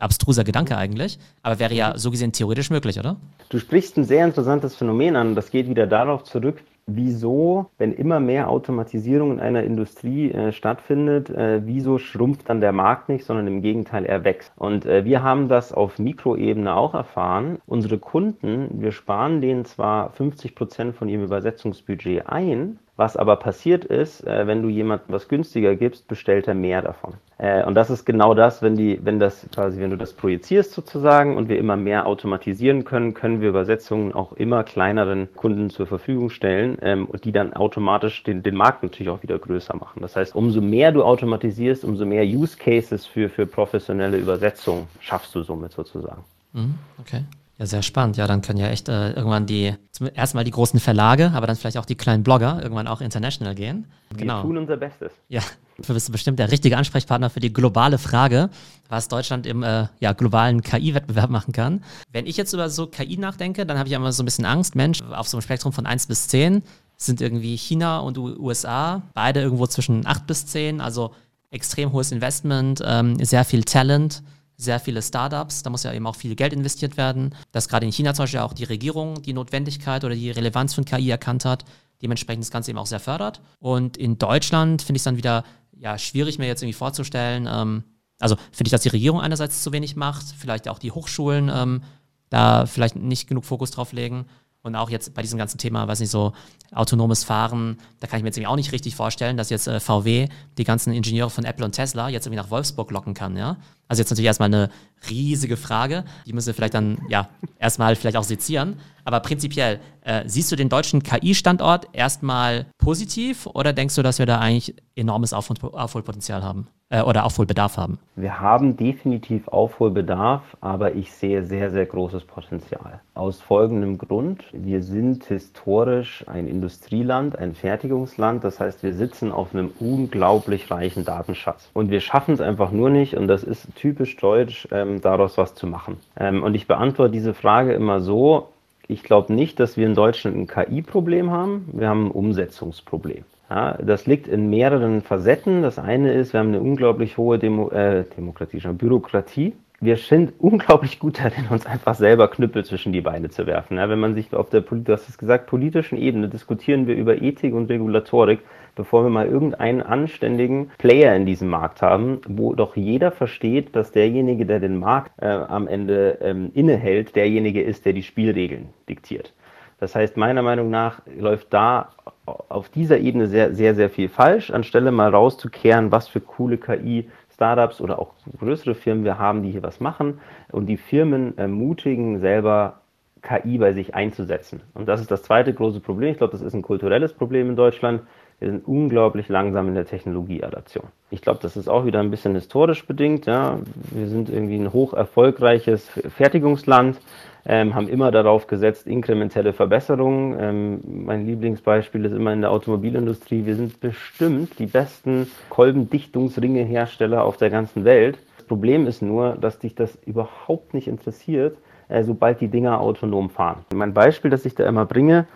abstruser Gedanke eigentlich, aber wäre ja so gesehen theoretisch möglich, oder? Du sprichst ein sehr interessantes Phänomen an. Das geht wieder darauf zurück, wieso, wenn immer mehr Automatisierung in einer Industrie äh, stattfindet, äh, wieso schrumpft dann der Markt nicht, sondern im Gegenteil, er wächst. Und äh, wir haben das auf Mikroebene auch erfahren. Unsere Kunden, wir sparen denen zwar 50 Prozent von ihrem Übersetzungsbudget ein, was aber passiert ist, äh, wenn du jemandem was günstiger gibst, bestellt er mehr davon. Äh, und das ist genau das, wenn die, wenn das quasi, wenn du das projizierst sozusagen und wir immer mehr automatisieren können, können wir Übersetzungen auch immer kleineren Kunden zur Verfügung stellen ähm, und die dann automatisch den, den Markt natürlich auch wieder größer machen. Das heißt, umso mehr du automatisierst, umso mehr Use Cases für, für professionelle Übersetzung schaffst du somit sozusagen. Mhm, okay. Ja, sehr spannend. Ja, dann können ja echt äh, irgendwann die, erstmal die großen Verlage, aber dann vielleicht auch die kleinen Blogger irgendwann auch international gehen. Wir genau. tun unser Bestes. Ja, du bist bestimmt der richtige Ansprechpartner für die globale Frage, was Deutschland im äh, ja, globalen KI-Wettbewerb machen kann. Wenn ich jetzt über so KI nachdenke, dann habe ich immer so ein bisschen Angst, Mensch, auf so einem Spektrum von 1 bis 10 sind irgendwie China und USA, beide irgendwo zwischen 8 bis 10, also extrem hohes Investment, ähm, sehr viel Talent sehr viele Startups, da muss ja eben auch viel Geld investiert werden, dass gerade in China zum Beispiel auch die Regierung die Notwendigkeit oder die Relevanz von KI erkannt hat, dementsprechend das Ganze eben auch sehr fördert. Und in Deutschland finde ich es dann wieder ja, schwierig, mir jetzt irgendwie vorzustellen, ähm, also finde ich, dass die Regierung einerseits zu wenig macht, vielleicht auch die Hochschulen ähm, da vielleicht nicht genug Fokus drauf legen. Und auch jetzt bei diesem ganzen Thema, weiß nicht, so autonomes Fahren, da kann ich mir jetzt auch nicht richtig vorstellen, dass jetzt äh, VW die ganzen Ingenieure von Apple und Tesla jetzt irgendwie nach Wolfsburg locken kann, ja. Also jetzt natürlich erstmal eine riesige Frage, die müssen wir vielleicht dann, ja, erstmal vielleicht auch sezieren. Aber prinzipiell, äh, siehst du den deutschen KI-Standort erstmal positiv oder denkst du, dass wir da eigentlich enormes Aufhol Aufholpotenzial haben? Äh, oder Aufholbedarf haben? Wir haben definitiv Aufholbedarf, aber ich sehe sehr, sehr großes Potenzial. Aus folgendem Grund. Wir sind historisch ein Industrieland, ein Fertigungsland. Das heißt, wir sitzen auf einem unglaublich reichen Datenschatz. Und wir schaffen es einfach nur nicht, und das ist typisch deutsch, ähm, daraus was zu machen. Ähm, und ich beantworte diese Frage immer so, ich glaube nicht, dass wir in Deutschland ein KI-Problem haben. Wir haben ein Umsetzungsproblem. Ja, das liegt in mehreren Facetten. Das eine ist, wir haben eine unglaublich hohe Demo äh, Demokratie, schon Bürokratie. Wir sind unglaublich gut darin, uns einfach selber Knüppel zwischen die Beine zu werfen. Ja, wenn man sich auf der, du hast es gesagt, politischen Ebene diskutieren wir über Ethik und Regulatorik, bevor wir mal irgendeinen anständigen Player in diesem Markt haben, wo doch jeder versteht, dass derjenige, der den Markt äh, am Ende ähm, innehält, derjenige ist, der die Spielregeln diktiert. Das heißt, meiner Meinung nach läuft da auf dieser Ebene sehr, sehr, sehr viel falsch, anstelle mal rauszukehren, was für coole KI Startups oder auch größere Firmen wir haben, die hier was machen und die Firmen ermutigen, selber KI bei sich einzusetzen. Und das ist das zweite große Problem. Ich glaube, das ist ein kulturelles Problem in Deutschland. Wir sind unglaublich langsam in der Technologieadaption. Ich glaube, das ist auch wieder ein bisschen historisch bedingt. Ja. Wir sind irgendwie ein hoch erfolgreiches Fertigungsland, ähm, haben immer darauf gesetzt, inkrementelle Verbesserungen. Ähm, mein Lieblingsbeispiel ist immer in der Automobilindustrie. Wir sind bestimmt die besten Kolbendichtungsringehersteller auf der ganzen Welt. Das Problem ist nur, dass dich das überhaupt nicht interessiert, äh, sobald die Dinger autonom fahren. Mein Beispiel, das ich da immer bringe,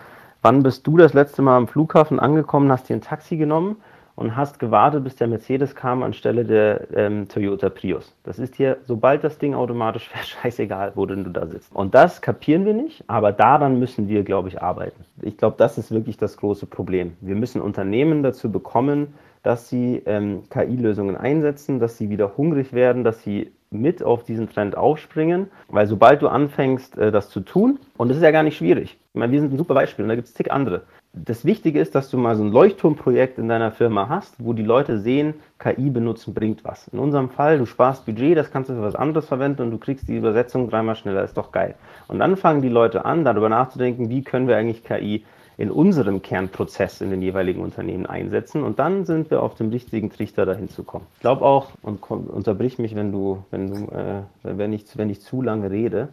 wann bist du das letzte Mal am Flughafen angekommen, hast dir ein Taxi genommen und hast gewartet, bis der Mercedes kam anstelle der ähm, Toyota Prius. Das ist dir, sobald das Ding automatisch fährt, scheißegal, wo denn du da sitzt. Und das kapieren wir nicht, aber daran müssen wir, glaube ich, arbeiten. Ich glaube, das ist wirklich das große Problem. Wir müssen Unternehmen dazu bekommen, dass sie ähm, KI-Lösungen einsetzen, dass sie wieder hungrig werden, dass sie mit auf diesen Trend aufspringen, weil sobald du anfängst, äh, das zu tun, und das ist ja gar nicht schwierig, ich meine, wir sind ein super Beispiel und da gibt es zig andere. Das Wichtige ist, dass du mal so ein Leuchtturmprojekt in deiner Firma hast, wo die Leute sehen, KI benutzen bringt was. In unserem Fall, du sparst Budget, das kannst du für was anderes verwenden und du kriegst die Übersetzung dreimal schneller, ist doch geil. Und dann fangen die Leute an, darüber nachzudenken, wie können wir eigentlich KI in unserem Kernprozess in den jeweiligen Unternehmen einsetzen und dann sind wir auf dem richtigen Trichter dahin zu kommen. Ich glaube auch, und unterbrich mich, wenn du, wenn du, äh, wenn ich, wenn ich zu lange rede,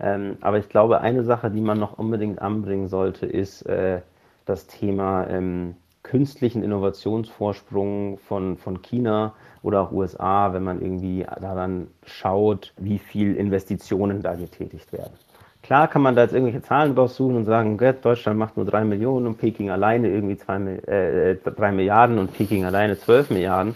ähm, aber ich glaube, eine Sache, die man noch unbedingt anbringen sollte, ist äh, das Thema ähm, künstlichen Innovationsvorsprung von, von China oder auch USA, wenn man irgendwie daran schaut, wie viel Investitionen da getätigt werden. Klar kann man da jetzt irgendwelche Zahlen raussuchen und sagen, Deutschland macht nur 3 Millionen und Peking alleine irgendwie 2, äh, 3 Milliarden und Peking alleine 12 Milliarden.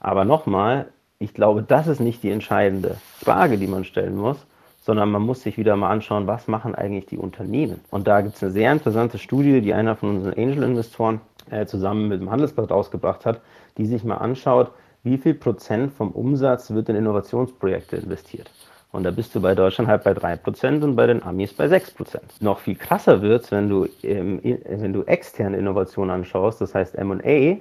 Aber nochmal, ich glaube, das ist nicht die entscheidende Frage, die man stellen muss, sondern man muss sich wieder mal anschauen, was machen eigentlich die Unternehmen. Und da gibt es eine sehr interessante Studie, die einer von unseren Angel-Investoren äh, zusammen mit dem Handelsblatt rausgebracht hat, die sich mal anschaut, wie viel Prozent vom Umsatz wird in Innovationsprojekte investiert. Und da bist du bei Deutschland halt bei 3% und bei den Amis bei 6%. Noch viel krasser wird es, wenn du, ähm, wenn du externe Innovationen anschaust, das heißt MA,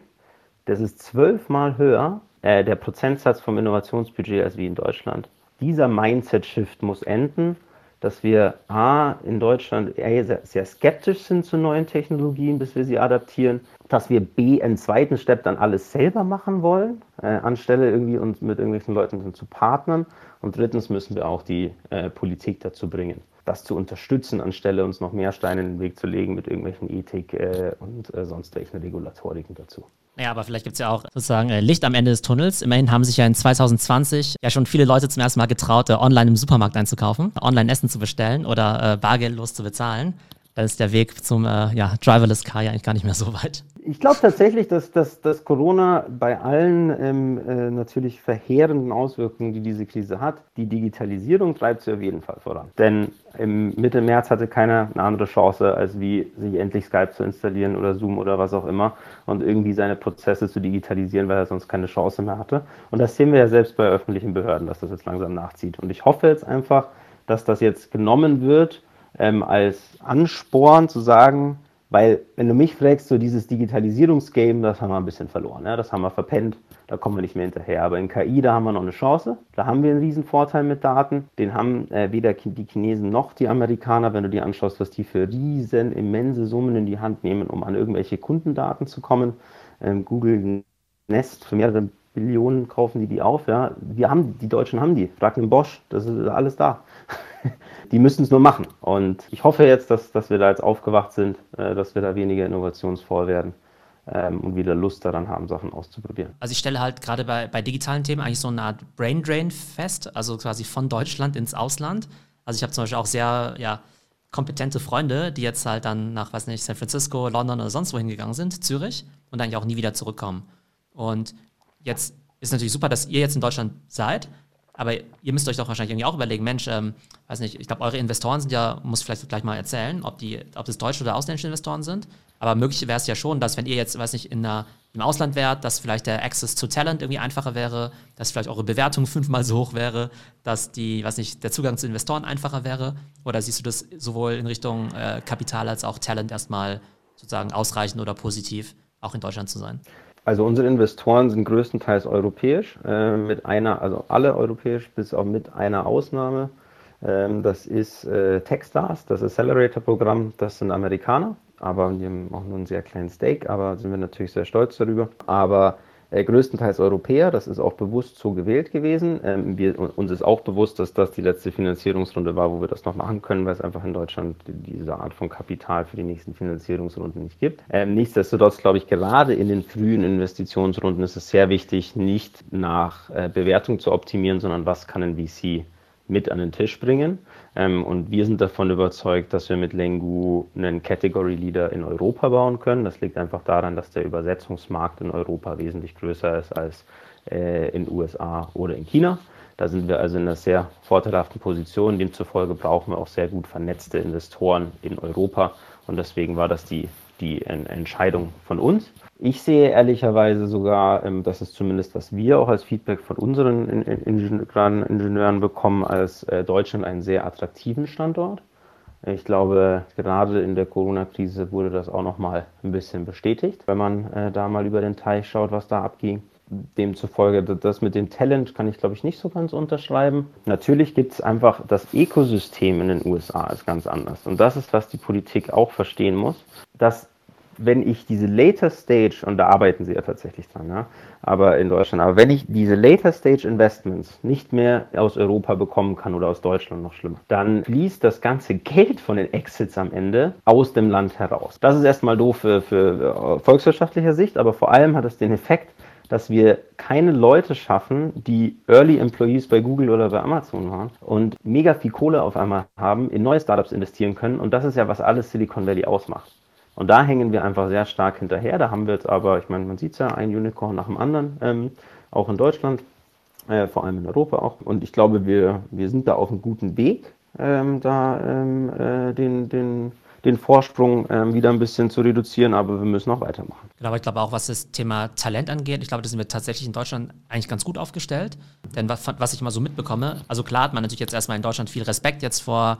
das ist zwölfmal höher, äh, der Prozentsatz vom Innovationsbudget als wie in Deutschland. Dieser Mindset-Shift muss enden, dass wir A, in Deutschland sehr, sehr skeptisch sind zu neuen Technologien, bis wir sie adaptieren, dass wir B, einen zweiten Step dann alles selber machen wollen, äh, anstelle irgendwie uns mit irgendwelchen Leuten zu partnern und drittens müssen wir auch die äh, Politik dazu bringen, das zu unterstützen, anstelle uns noch mehr Steine in den Weg zu legen mit irgendwelchen Ethik äh, und äh, sonst welchen Regulatoriken dazu. Ja, aber vielleicht gibt es ja auch sozusagen äh, Licht am Ende des Tunnels. Immerhin haben sich ja in 2020 ja schon viele Leute zum ersten Mal getraut, äh, online im Supermarkt einzukaufen, online Essen zu bestellen oder äh, bargeldlos zu bezahlen. Dann ist der Weg zum äh, ja, Driverless Car ja eigentlich gar nicht mehr so weit. Ich glaube tatsächlich, dass, dass, dass Corona bei allen ähm, äh, natürlich verheerenden Auswirkungen, die diese Krise hat, die Digitalisierung treibt sie auf jeden Fall voran. Denn im Mitte März hatte keiner eine andere Chance, als wie sich endlich Skype zu installieren oder Zoom oder was auch immer und irgendwie seine Prozesse zu digitalisieren, weil er sonst keine Chance mehr hatte. Und das sehen wir ja selbst bei öffentlichen Behörden, dass das jetzt langsam nachzieht. Und ich hoffe jetzt einfach, dass das jetzt genommen wird ähm, als Ansporn zu sagen, weil, wenn du mich fragst, so dieses Digitalisierungsgame, das haben wir ein bisschen verloren. Ja? Das haben wir verpennt, da kommen wir nicht mehr hinterher. Aber in KI, da haben wir noch eine Chance. Da haben wir einen riesen Vorteil mit Daten. Den haben äh, weder die Chinesen noch die Amerikaner, wenn du dir anschaust, was die für riesen, immense Summen in die Hand nehmen, um an irgendwelche Kundendaten zu kommen. Ähm, Google Nest für mehrere Billionen kaufen die die auf. Ja? Wir haben, die Deutschen haben die. Frag den Bosch, das ist alles da. die müssen es nur machen. Und ich hoffe jetzt, dass, dass wir da jetzt aufgewacht sind, äh, dass wir da weniger innovationsvoll werden ähm, und wieder Lust daran haben, Sachen auszuprobieren. Also ich stelle halt gerade bei, bei digitalen Themen eigentlich so eine Art Brain Drain fest, also quasi von Deutschland ins Ausland. Also ich habe zum Beispiel auch sehr, ja, kompetente Freunde, die jetzt halt dann nach, weiß nicht, San Francisco, London oder sonst wohin gegangen sind, Zürich, und eigentlich auch nie wieder zurückkommen. Und jetzt ist natürlich super, dass ihr jetzt in Deutschland seid, aber ihr müsst euch doch wahrscheinlich irgendwie auch überlegen, Mensch, ähm, weiß nicht, ich glaube, eure Investoren sind ja, muss vielleicht gleich mal erzählen, ob die, ob das deutsche oder ausländische Investoren sind. Aber möglich wäre es ja schon, dass wenn ihr jetzt, weiß nicht, in einer, im Ausland wärt, dass vielleicht der Access to Talent irgendwie einfacher wäre, dass vielleicht eure Bewertung fünfmal so hoch wäre, dass die, weiß nicht, der Zugang zu Investoren einfacher wäre? Oder siehst du das sowohl in Richtung äh, Kapital als auch Talent erstmal sozusagen ausreichend oder positiv, auch in Deutschland zu sein? Also unsere Investoren sind größtenteils europäisch, äh, mit einer, also alle europäisch, bis auch mit einer Ausnahme. Ähm, das ist äh, Techstars, das Accelerator-Programm, das sind Amerikaner. aber wir haben auch nur einen sehr kleinen Stake, aber sind wir natürlich sehr stolz darüber. Aber äh, größtenteils Europäer. Das ist auch bewusst so gewählt gewesen. Ähm, wir, uns ist auch bewusst, dass das die letzte Finanzierungsrunde war, wo wir das noch machen können, weil es einfach in Deutschland diese Art von Kapital für die nächsten Finanzierungsrunden nicht gibt. Ähm, nichtsdestotrotz glaube ich, gerade in den frühen Investitionsrunden ist es sehr wichtig, nicht nach äh, Bewertung zu optimieren, sondern was kann ein VC mit an den Tisch bringen. Ähm, und wir sind davon überzeugt, dass wir mit Lengu einen Category Leader in Europa bauen können. Das liegt einfach daran, dass der Übersetzungsmarkt in Europa wesentlich größer ist als äh, in USA oder in China. Da sind wir also in einer sehr vorteilhaften Position. Demzufolge brauchen wir auch sehr gut vernetzte Investoren in Europa. Und deswegen war das die, die Entscheidung von uns. Ich sehe ehrlicherweise sogar, ähm, das ist zumindest, was wir auch als Feedback von unseren Ingenieuren bekommen, als äh, Deutschland einen sehr attraktiven Standort. Ich glaube, gerade in der Corona-Krise wurde das auch nochmal ein bisschen bestätigt, wenn man äh, da mal über den Teich schaut, was da abging. Demzufolge, das mit dem Talent kann ich, glaube ich, nicht so ganz unterschreiben. Natürlich gibt es einfach das Ökosystem in den USA ist ganz anders. Und das ist, was die Politik auch verstehen muss, dass wenn ich diese Later Stage, und da arbeiten sie ja tatsächlich dran, ja, aber in Deutschland, aber wenn ich diese Later Stage Investments nicht mehr aus Europa bekommen kann oder aus Deutschland noch schlimmer, dann fließt das ganze Geld von den Exits am Ende aus dem Land heraus. Das ist erstmal doof für, für äh, volkswirtschaftlicher Sicht, aber vor allem hat es den Effekt, dass wir keine Leute schaffen, die Early Employees bei Google oder bei Amazon waren und mega viel Kohle auf einmal haben, in neue Startups investieren können. Und das ist ja, was alles Silicon Valley ausmacht. Und da hängen wir einfach sehr stark hinterher. Da haben wir jetzt aber, ich meine, man sieht es ja, ein Unicorn nach dem anderen, ähm, auch in Deutschland, äh, vor allem in Europa auch. Und ich glaube, wir, wir sind da auf einem guten Weg, ähm, da ähm, äh, den, den, den Vorsprung ähm, wieder ein bisschen zu reduzieren, aber wir müssen auch weitermachen. Genau, aber ich glaube auch, was das Thema Talent angeht, ich glaube, da sind wir tatsächlich in Deutschland eigentlich ganz gut aufgestellt. Denn was, was ich mal so mitbekomme, also klar hat man natürlich jetzt erstmal in Deutschland viel Respekt jetzt vor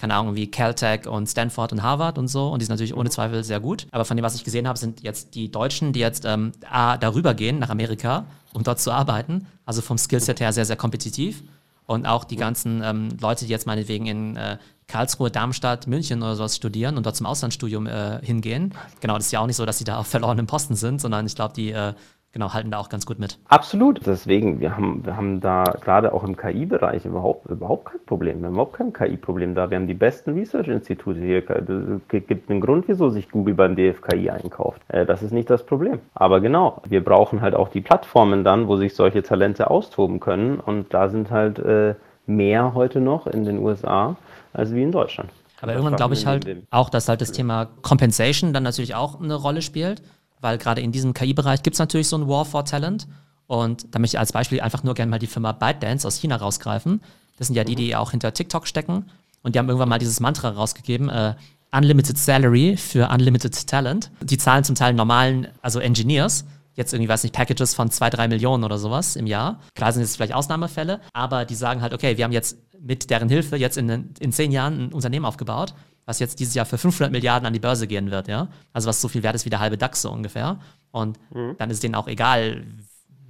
keine Ahnung, wie Caltech und Stanford und Harvard und so. Und die sind natürlich ohne Zweifel sehr gut. Aber von dem, was ich gesehen habe, sind jetzt die Deutschen, die jetzt ähm, darüber gehen nach Amerika, um dort zu arbeiten. Also vom Skillset her sehr, sehr kompetitiv. Und auch die ganzen ähm, Leute, die jetzt meinetwegen in äh, Karlsruhe, Darmstadt, München oder sowas studieren und dort zum Auslandsstudium äh, hingehen. Genau, das ist ja auch nicht so, dass sie da auf verlorenen Posten sind, sondern ich glaube, die äh, genau, halten da auch ganz gut mit. Absolut. Deswegen, wir haben, wir haben da gerade auch im KI-Bereich überhaupt, überhaupt kein Problem. Wir haben überhaupt kein KI-Problem da. Wir haben die besten Research-Institute hier. Es gibt einen Grund, wieso sich Google beim DFKI einkauft. Äh, das ist nicht das Problem. Aber genau, wir brauchen halt auch die Plattformen dann, wo sich solche Talente austoben können. Und da sind halt äh, mehr heute noch in den USA als wie in Deutschland. Aber irgendwann glaube ich halt auch, dass halt das Thema Compensation dann natürlich auch eine Rolle spielt weil gerade in diesem KI-Bereich gibt es natürlich so ein War for Talent. Und da möchte ich als Beispiel einfach nur gerne mal die Firma ByteDance aus China rausgreifen. Das sind ja die, die auch hinter TikTok stecken. Und die haben irgendwann mal dieses Mantra rausgegeben, äh, Unlimited Salary für Unlimited Talent. Die zahlen zum Teil normalen, also Engineers, jetzt irgendwie, weiß nicht, Packages von zwei, drei Millionen oder sowas im Jahr. Klar sind jetzt vielleicht Ausnahmefälle, aber die sagen halt, okay, wir haben jetzt mit deren Hilfe jetzt in, in zehn Jahren ein Unternehmen aufgebaut was jetzt dieses Jahr für 500 Milliarden an die Börse gehen wird, ja. Also was so viel wert ist wie der halbe DAX so ungefähr. Und mhm. dann ist denen auch egal,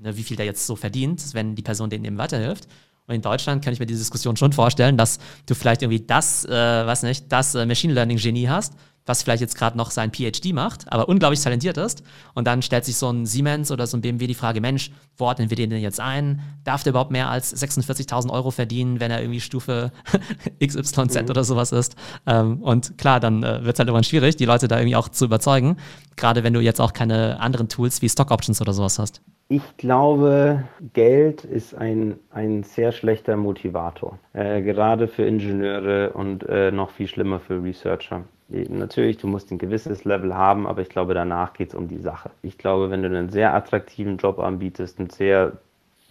ne, wie viel der jetzt so verdient, wenn die Person denen eben weiterhilft. Und in Deutschland kann ich mir die Diskussion schon vorstellen, dass du vielleicht irgendwie das, äh, weiß nicht, das äh, Machine Learning Genie hast, was vielleicht jetzt gerade noch sein PhD macht, aber unglaublich talentiert ist. Und dann stellt sich so ein Siemens oder so ein BMW die Frage, Mensch, wo ordnen wir den denn jetzt ein? Darf der überhaupt mehr als 46.000 Euro verdienen, wenn er irgendwie Stufe XYZ mhm. oder sowas ist? Ähm, und klar, dann äh, wird es halt irgendwann schwierig, die Leute da irgendwie auch zu überzeugen, gerade wenn du jetzt auch keine anderen Tools wie Stock Options oder sowas hast. Ich glaube, Geld ist ein, ein sehr schlechter Motivator, äh, gerade für Ingenieure und äh, noch viel schlimmer für Researcher. Natürlich, du musst ein gewisses Level haben, aber ich glaube, danach geht es um die Sache. Ich glaube, wenn du einen sehr attraktiven Job anbietest, mit sehr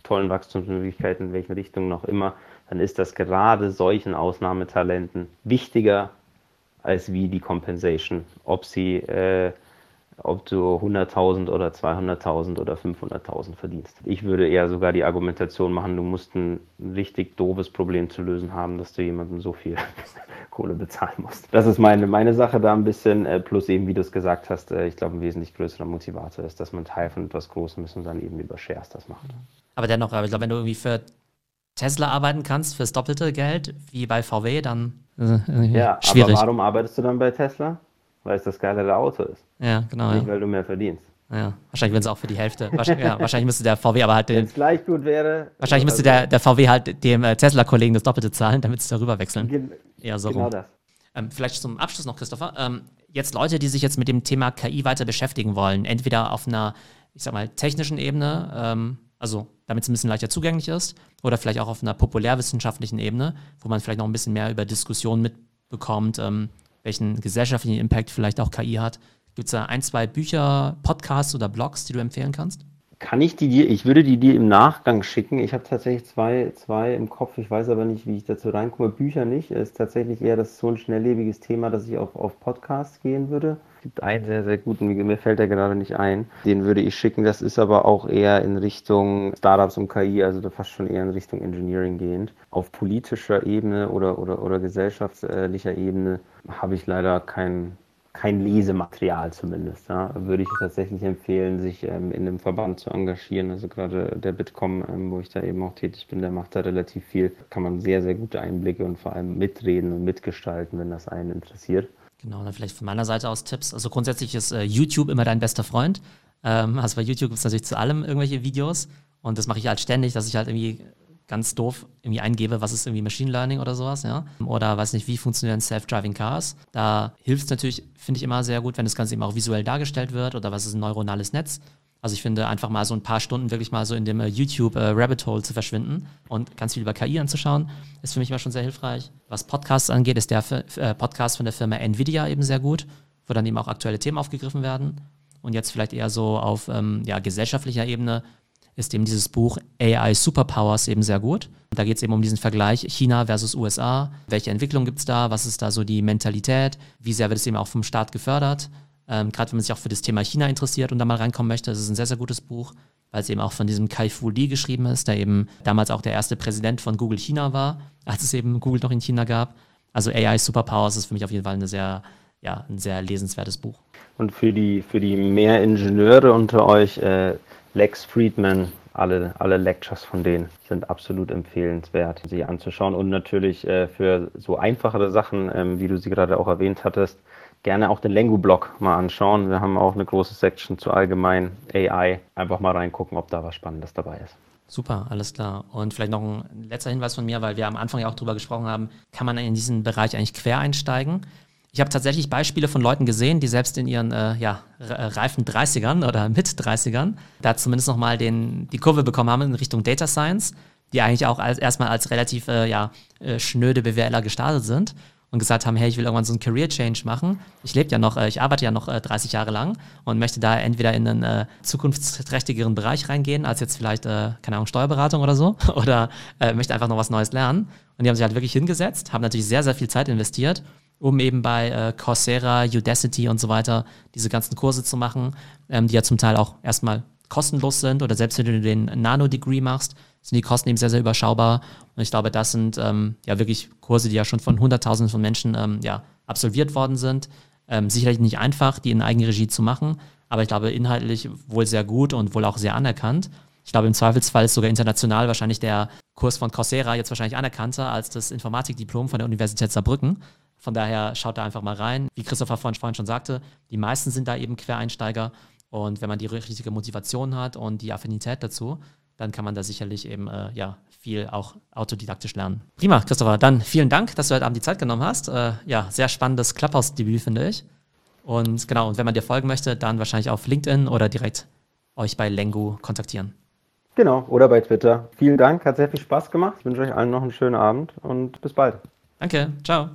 tollen Wachstumsmöglichkeiten, in welchen Richtungen noch immer, dann ist das gerade solchen Ausnahmetalenten wichtiger als wie die Compensation. Ob sie äh, ob du 100.000 oder 200.000 oder 500.000 verdienst. Ich würde eher sogar die Argumentation machen, du musst ein richtig doofes Problem zu lösen haben, dass du jemandem so viel Kohle bezahlen musst. Das ist meine, meine Sache da ein bisschen, äh, plus eben, wie du es gesagt hast, äh, ich glaube, ein wesentlich größerer Motivator ist, dass man Teil von etwas Großem ist und dann eben über Shares das macht. Aber dennoch, ich glaube, wenn du irgendwie für Tesla arbeiten kannst, fürs doppelte Geld, wie bei VW, dann äh, ja, schwierig. aber warum arbeitest du dann bei Tesla? Weil es das geilere Auto ist. Ja, genau. Nicht, Ja. weil du mehr verdienst. Ja. Wahrscheinlich würden sie auch für die Hälfte. Wahrscheinlich, ja, wahrscheinlich müsste der VW aber halt Wenn es gleich gut wäre. wahrscheinlich müsste also, der, der VW halt dem äh, Tesla-Kollegen das Doppelte zahlen, damit sie darüber wechseln. Gen- Eher so Genau rum. das. Ähm, vielleicht zum Abschluss noch, Christopher. Ähm, jetzt Leute, die sich jetzt mit dem Thema KI weiter beschäftigen wollen, entweder auf einer, ich sag mal, technischen Ebene, ähm, also damit es ein bisschen leichter zugänglich ist, oder vielleicht auch auf einer populärwissenschaftlichen Ebene, wo man vielleicht noch ein bisschen mehr über Diskussionen mitbekommt, ähm, welchen gesellschaftlichen Impact vielleicht auch KI hat. Gibt es da ein, zwei Bücher, Podcasts oder Blogs, die du empfehlen kannst? Kann ich die dir, ich würde die dir im Nachgang schicken. Ich habe tatsächlich zwei, zwei im Kopf, ich weiß aber nicht, wie ich dazu reinkomme. Bücher nicht. Ist tatsächlich eher das so ein schnelllebiges Thema, dass ich auf, auf Podcasts gehen würde. Gibt einen sehr, sehr guten, mir fällt der gerade nicht ein. Den würde ich schicken. Das ist aber auch eher in Richtung Startups und KI, also fast schon eher in Richtung Engineering gehend. Auf politischer Ebene oder, oder, oder gesellschaftlicher Ebene habe ich leider kein, kein Lesematerial zumindest. Ja. Würde ich tatsächlich empfehlen, sich ähm, in einem Verband zu engagieren. Also gerade der Bitkom, ähm, wo ich da eben auch tätig bin, der macht da relativ viel. Kann man sehr, sehr gute Einblicke und vor allem mitreden und mitgestalten, wenn das einen interessiert. Genau, dann vielleicht von meiner Seite aus Tipps. Also grundsätzlich ist äh, YouTube immer dein bester Freund. Ähm, also bei YouTube gibt es natürlich zu allem irgendwelche Videos und das mache ich halt ständig, dass ich halt irgendwie ganz doof irgendwie eingebe, was ist irgendwie Machine Learning oder sowas, ja. Oder weiß nicht, wie funktionieren Self-Driving Cars. Da hilft es natürlich, finde ich immer sehr gut, wenn das Ganze eben auch visuell dargestellt wird oder was ist ein neuronales Netz. Also ich finde einfach mal so ein paar Stunden wirklich mal so in dem äh, YouTube äh, Rabbit Hole zu verschwinden und ganz viel über KI anzuschauen, ist für mich immer schon sehr hilfreich. Was Podcasts angeht, ist der äh, Podcast von der Firma Nvidia eben sehr gut, wo dann eben auch aktuelle Themen aufgegriffen werden. Und jetzt vielleicht eher so auf ähm, ja, gesellschaftlicher Ebene ist eben dieses Buch AI Superpowers eben sehr gut. Da geht es eben um diesen Vergleich China versus USA. Welche Entwicklung gibt es da? Was ist da so die Mentalität? Wie sehr wird es eben auch vom Staat gefördert? Ähm, Gerade wenn man sich auch für das Thema China interessiert und da mal reinkommen möchte, das ist ein sehr, sehr gutes Buch, weil es eben auch von diesem Kai Fu Lee geschrieben ist, der eben damals auch der erste Präsident von Google China war, als es eben Google noch in China gab. Also AI Superpowers ist für mich auf jeden Fall eine sehr, ja, ein sehr lesenswertes Buch. Und für die, für die mehr Ingenieure unter euch, äh, Lex Friedman, alle, alle Lectures von denen sind absolut empfehlenswert, sie anzuschauen. Und natürlich äh, für so einfachere Sachen, ähm, wie du sie gerade auch erwähnt hattest, gerne auch den Lengu-Blog mal anschauen. Wir haben auch eine große Section zu allgemein AI. Einfach mal reingucken, ob da was Spannendes dabei ist. Super, alles klar. Und vielleicht noch ein letzter Hinweis von mir, weil wir am Anfang ja auch drüber gesprochen haben, kann man in diesen Bereich eigentlich quer einsteigen? Ich habe tatsächlich Beispiele von Leuten gesehen, die selbst in ihren äh, ja, re- reifen 30ern oder mit 30ern da zumindest nochmal die Kurve bekommen haben in Richtung Data Science, die eigentlich auch als, erstmal als relativ äh, ja, äh, schnöde BWLer gestartet sind und gesagt haben, hey, ich will irgendwann so einen Career Change machen. Ich lebe ja noch, äh, ich arbeite ja noch äh, 30 Jahre lang und möchte da entweder in einen äh, zukunftsträchtigeren Bereich reingehen, als jetzt vielleicht, äh, keine Ahnung, Steuerberatung oder so, oder äh, möchte einfach noch was Neues lernen. Und die haben sich halt wirklich hingesetzt, haben natürlich sehr, sehr viel Zeit investiert, um eben bei äh, Coursera, Udacity und so weiter diese ganzen Kurse zu machen, ähm, die ja zum Teil auch erstmal kostenlos sind oder selbst wenn du den Nano-Degree machst, sind die Kosten eben sehr, sehr überschaubar. Und ich glaube, das sind ähm, ja wirklich Kurse, die ja schon von Hunderttausenden von Menschen ähm, ja, absolviert worden sind. Ähm, sicherlich nicht einfach, die in Eigenregie zu machen, aber ich glaube, inhaltlich wohl sehr gut und wohl auch sehr anerkannt. Ich glaube, im Zweifelsfall ist sogar international wahrscheinlich der Kurs von Coursera jetzt wahrscheinlich anerkannter als das Informatikdiplom von der Universität Saarbrücken. Von daher schaut da einfach mal rein. Wie Christopher vorhin schon sagte, die meisten sind da eben Quereinsteiger. Und wenn man die richtige Motivation hat und die Affinität dazu, dann kann man da sicherlich eben äh, ja, viel auch autodidaktisch lernen. Prima, Christopher. Dann vielen Dank, dass du heute Abend die Zeit genommen hast. Äh, ja, sehr spannendes Clubhouse-Debüt, finde ich. Und genau, und wenn man dir folgen möchte, dann wahrscheinlich auf LinkedIn oder direkt euch bei Lengu kontaktieren. Genau, oder bei Twitter. Vielen Dank, hat sehr viel Spaß gemacht. Ich wünsche euch allen noch einen schönen Abend und bis bald. Danke, ciao.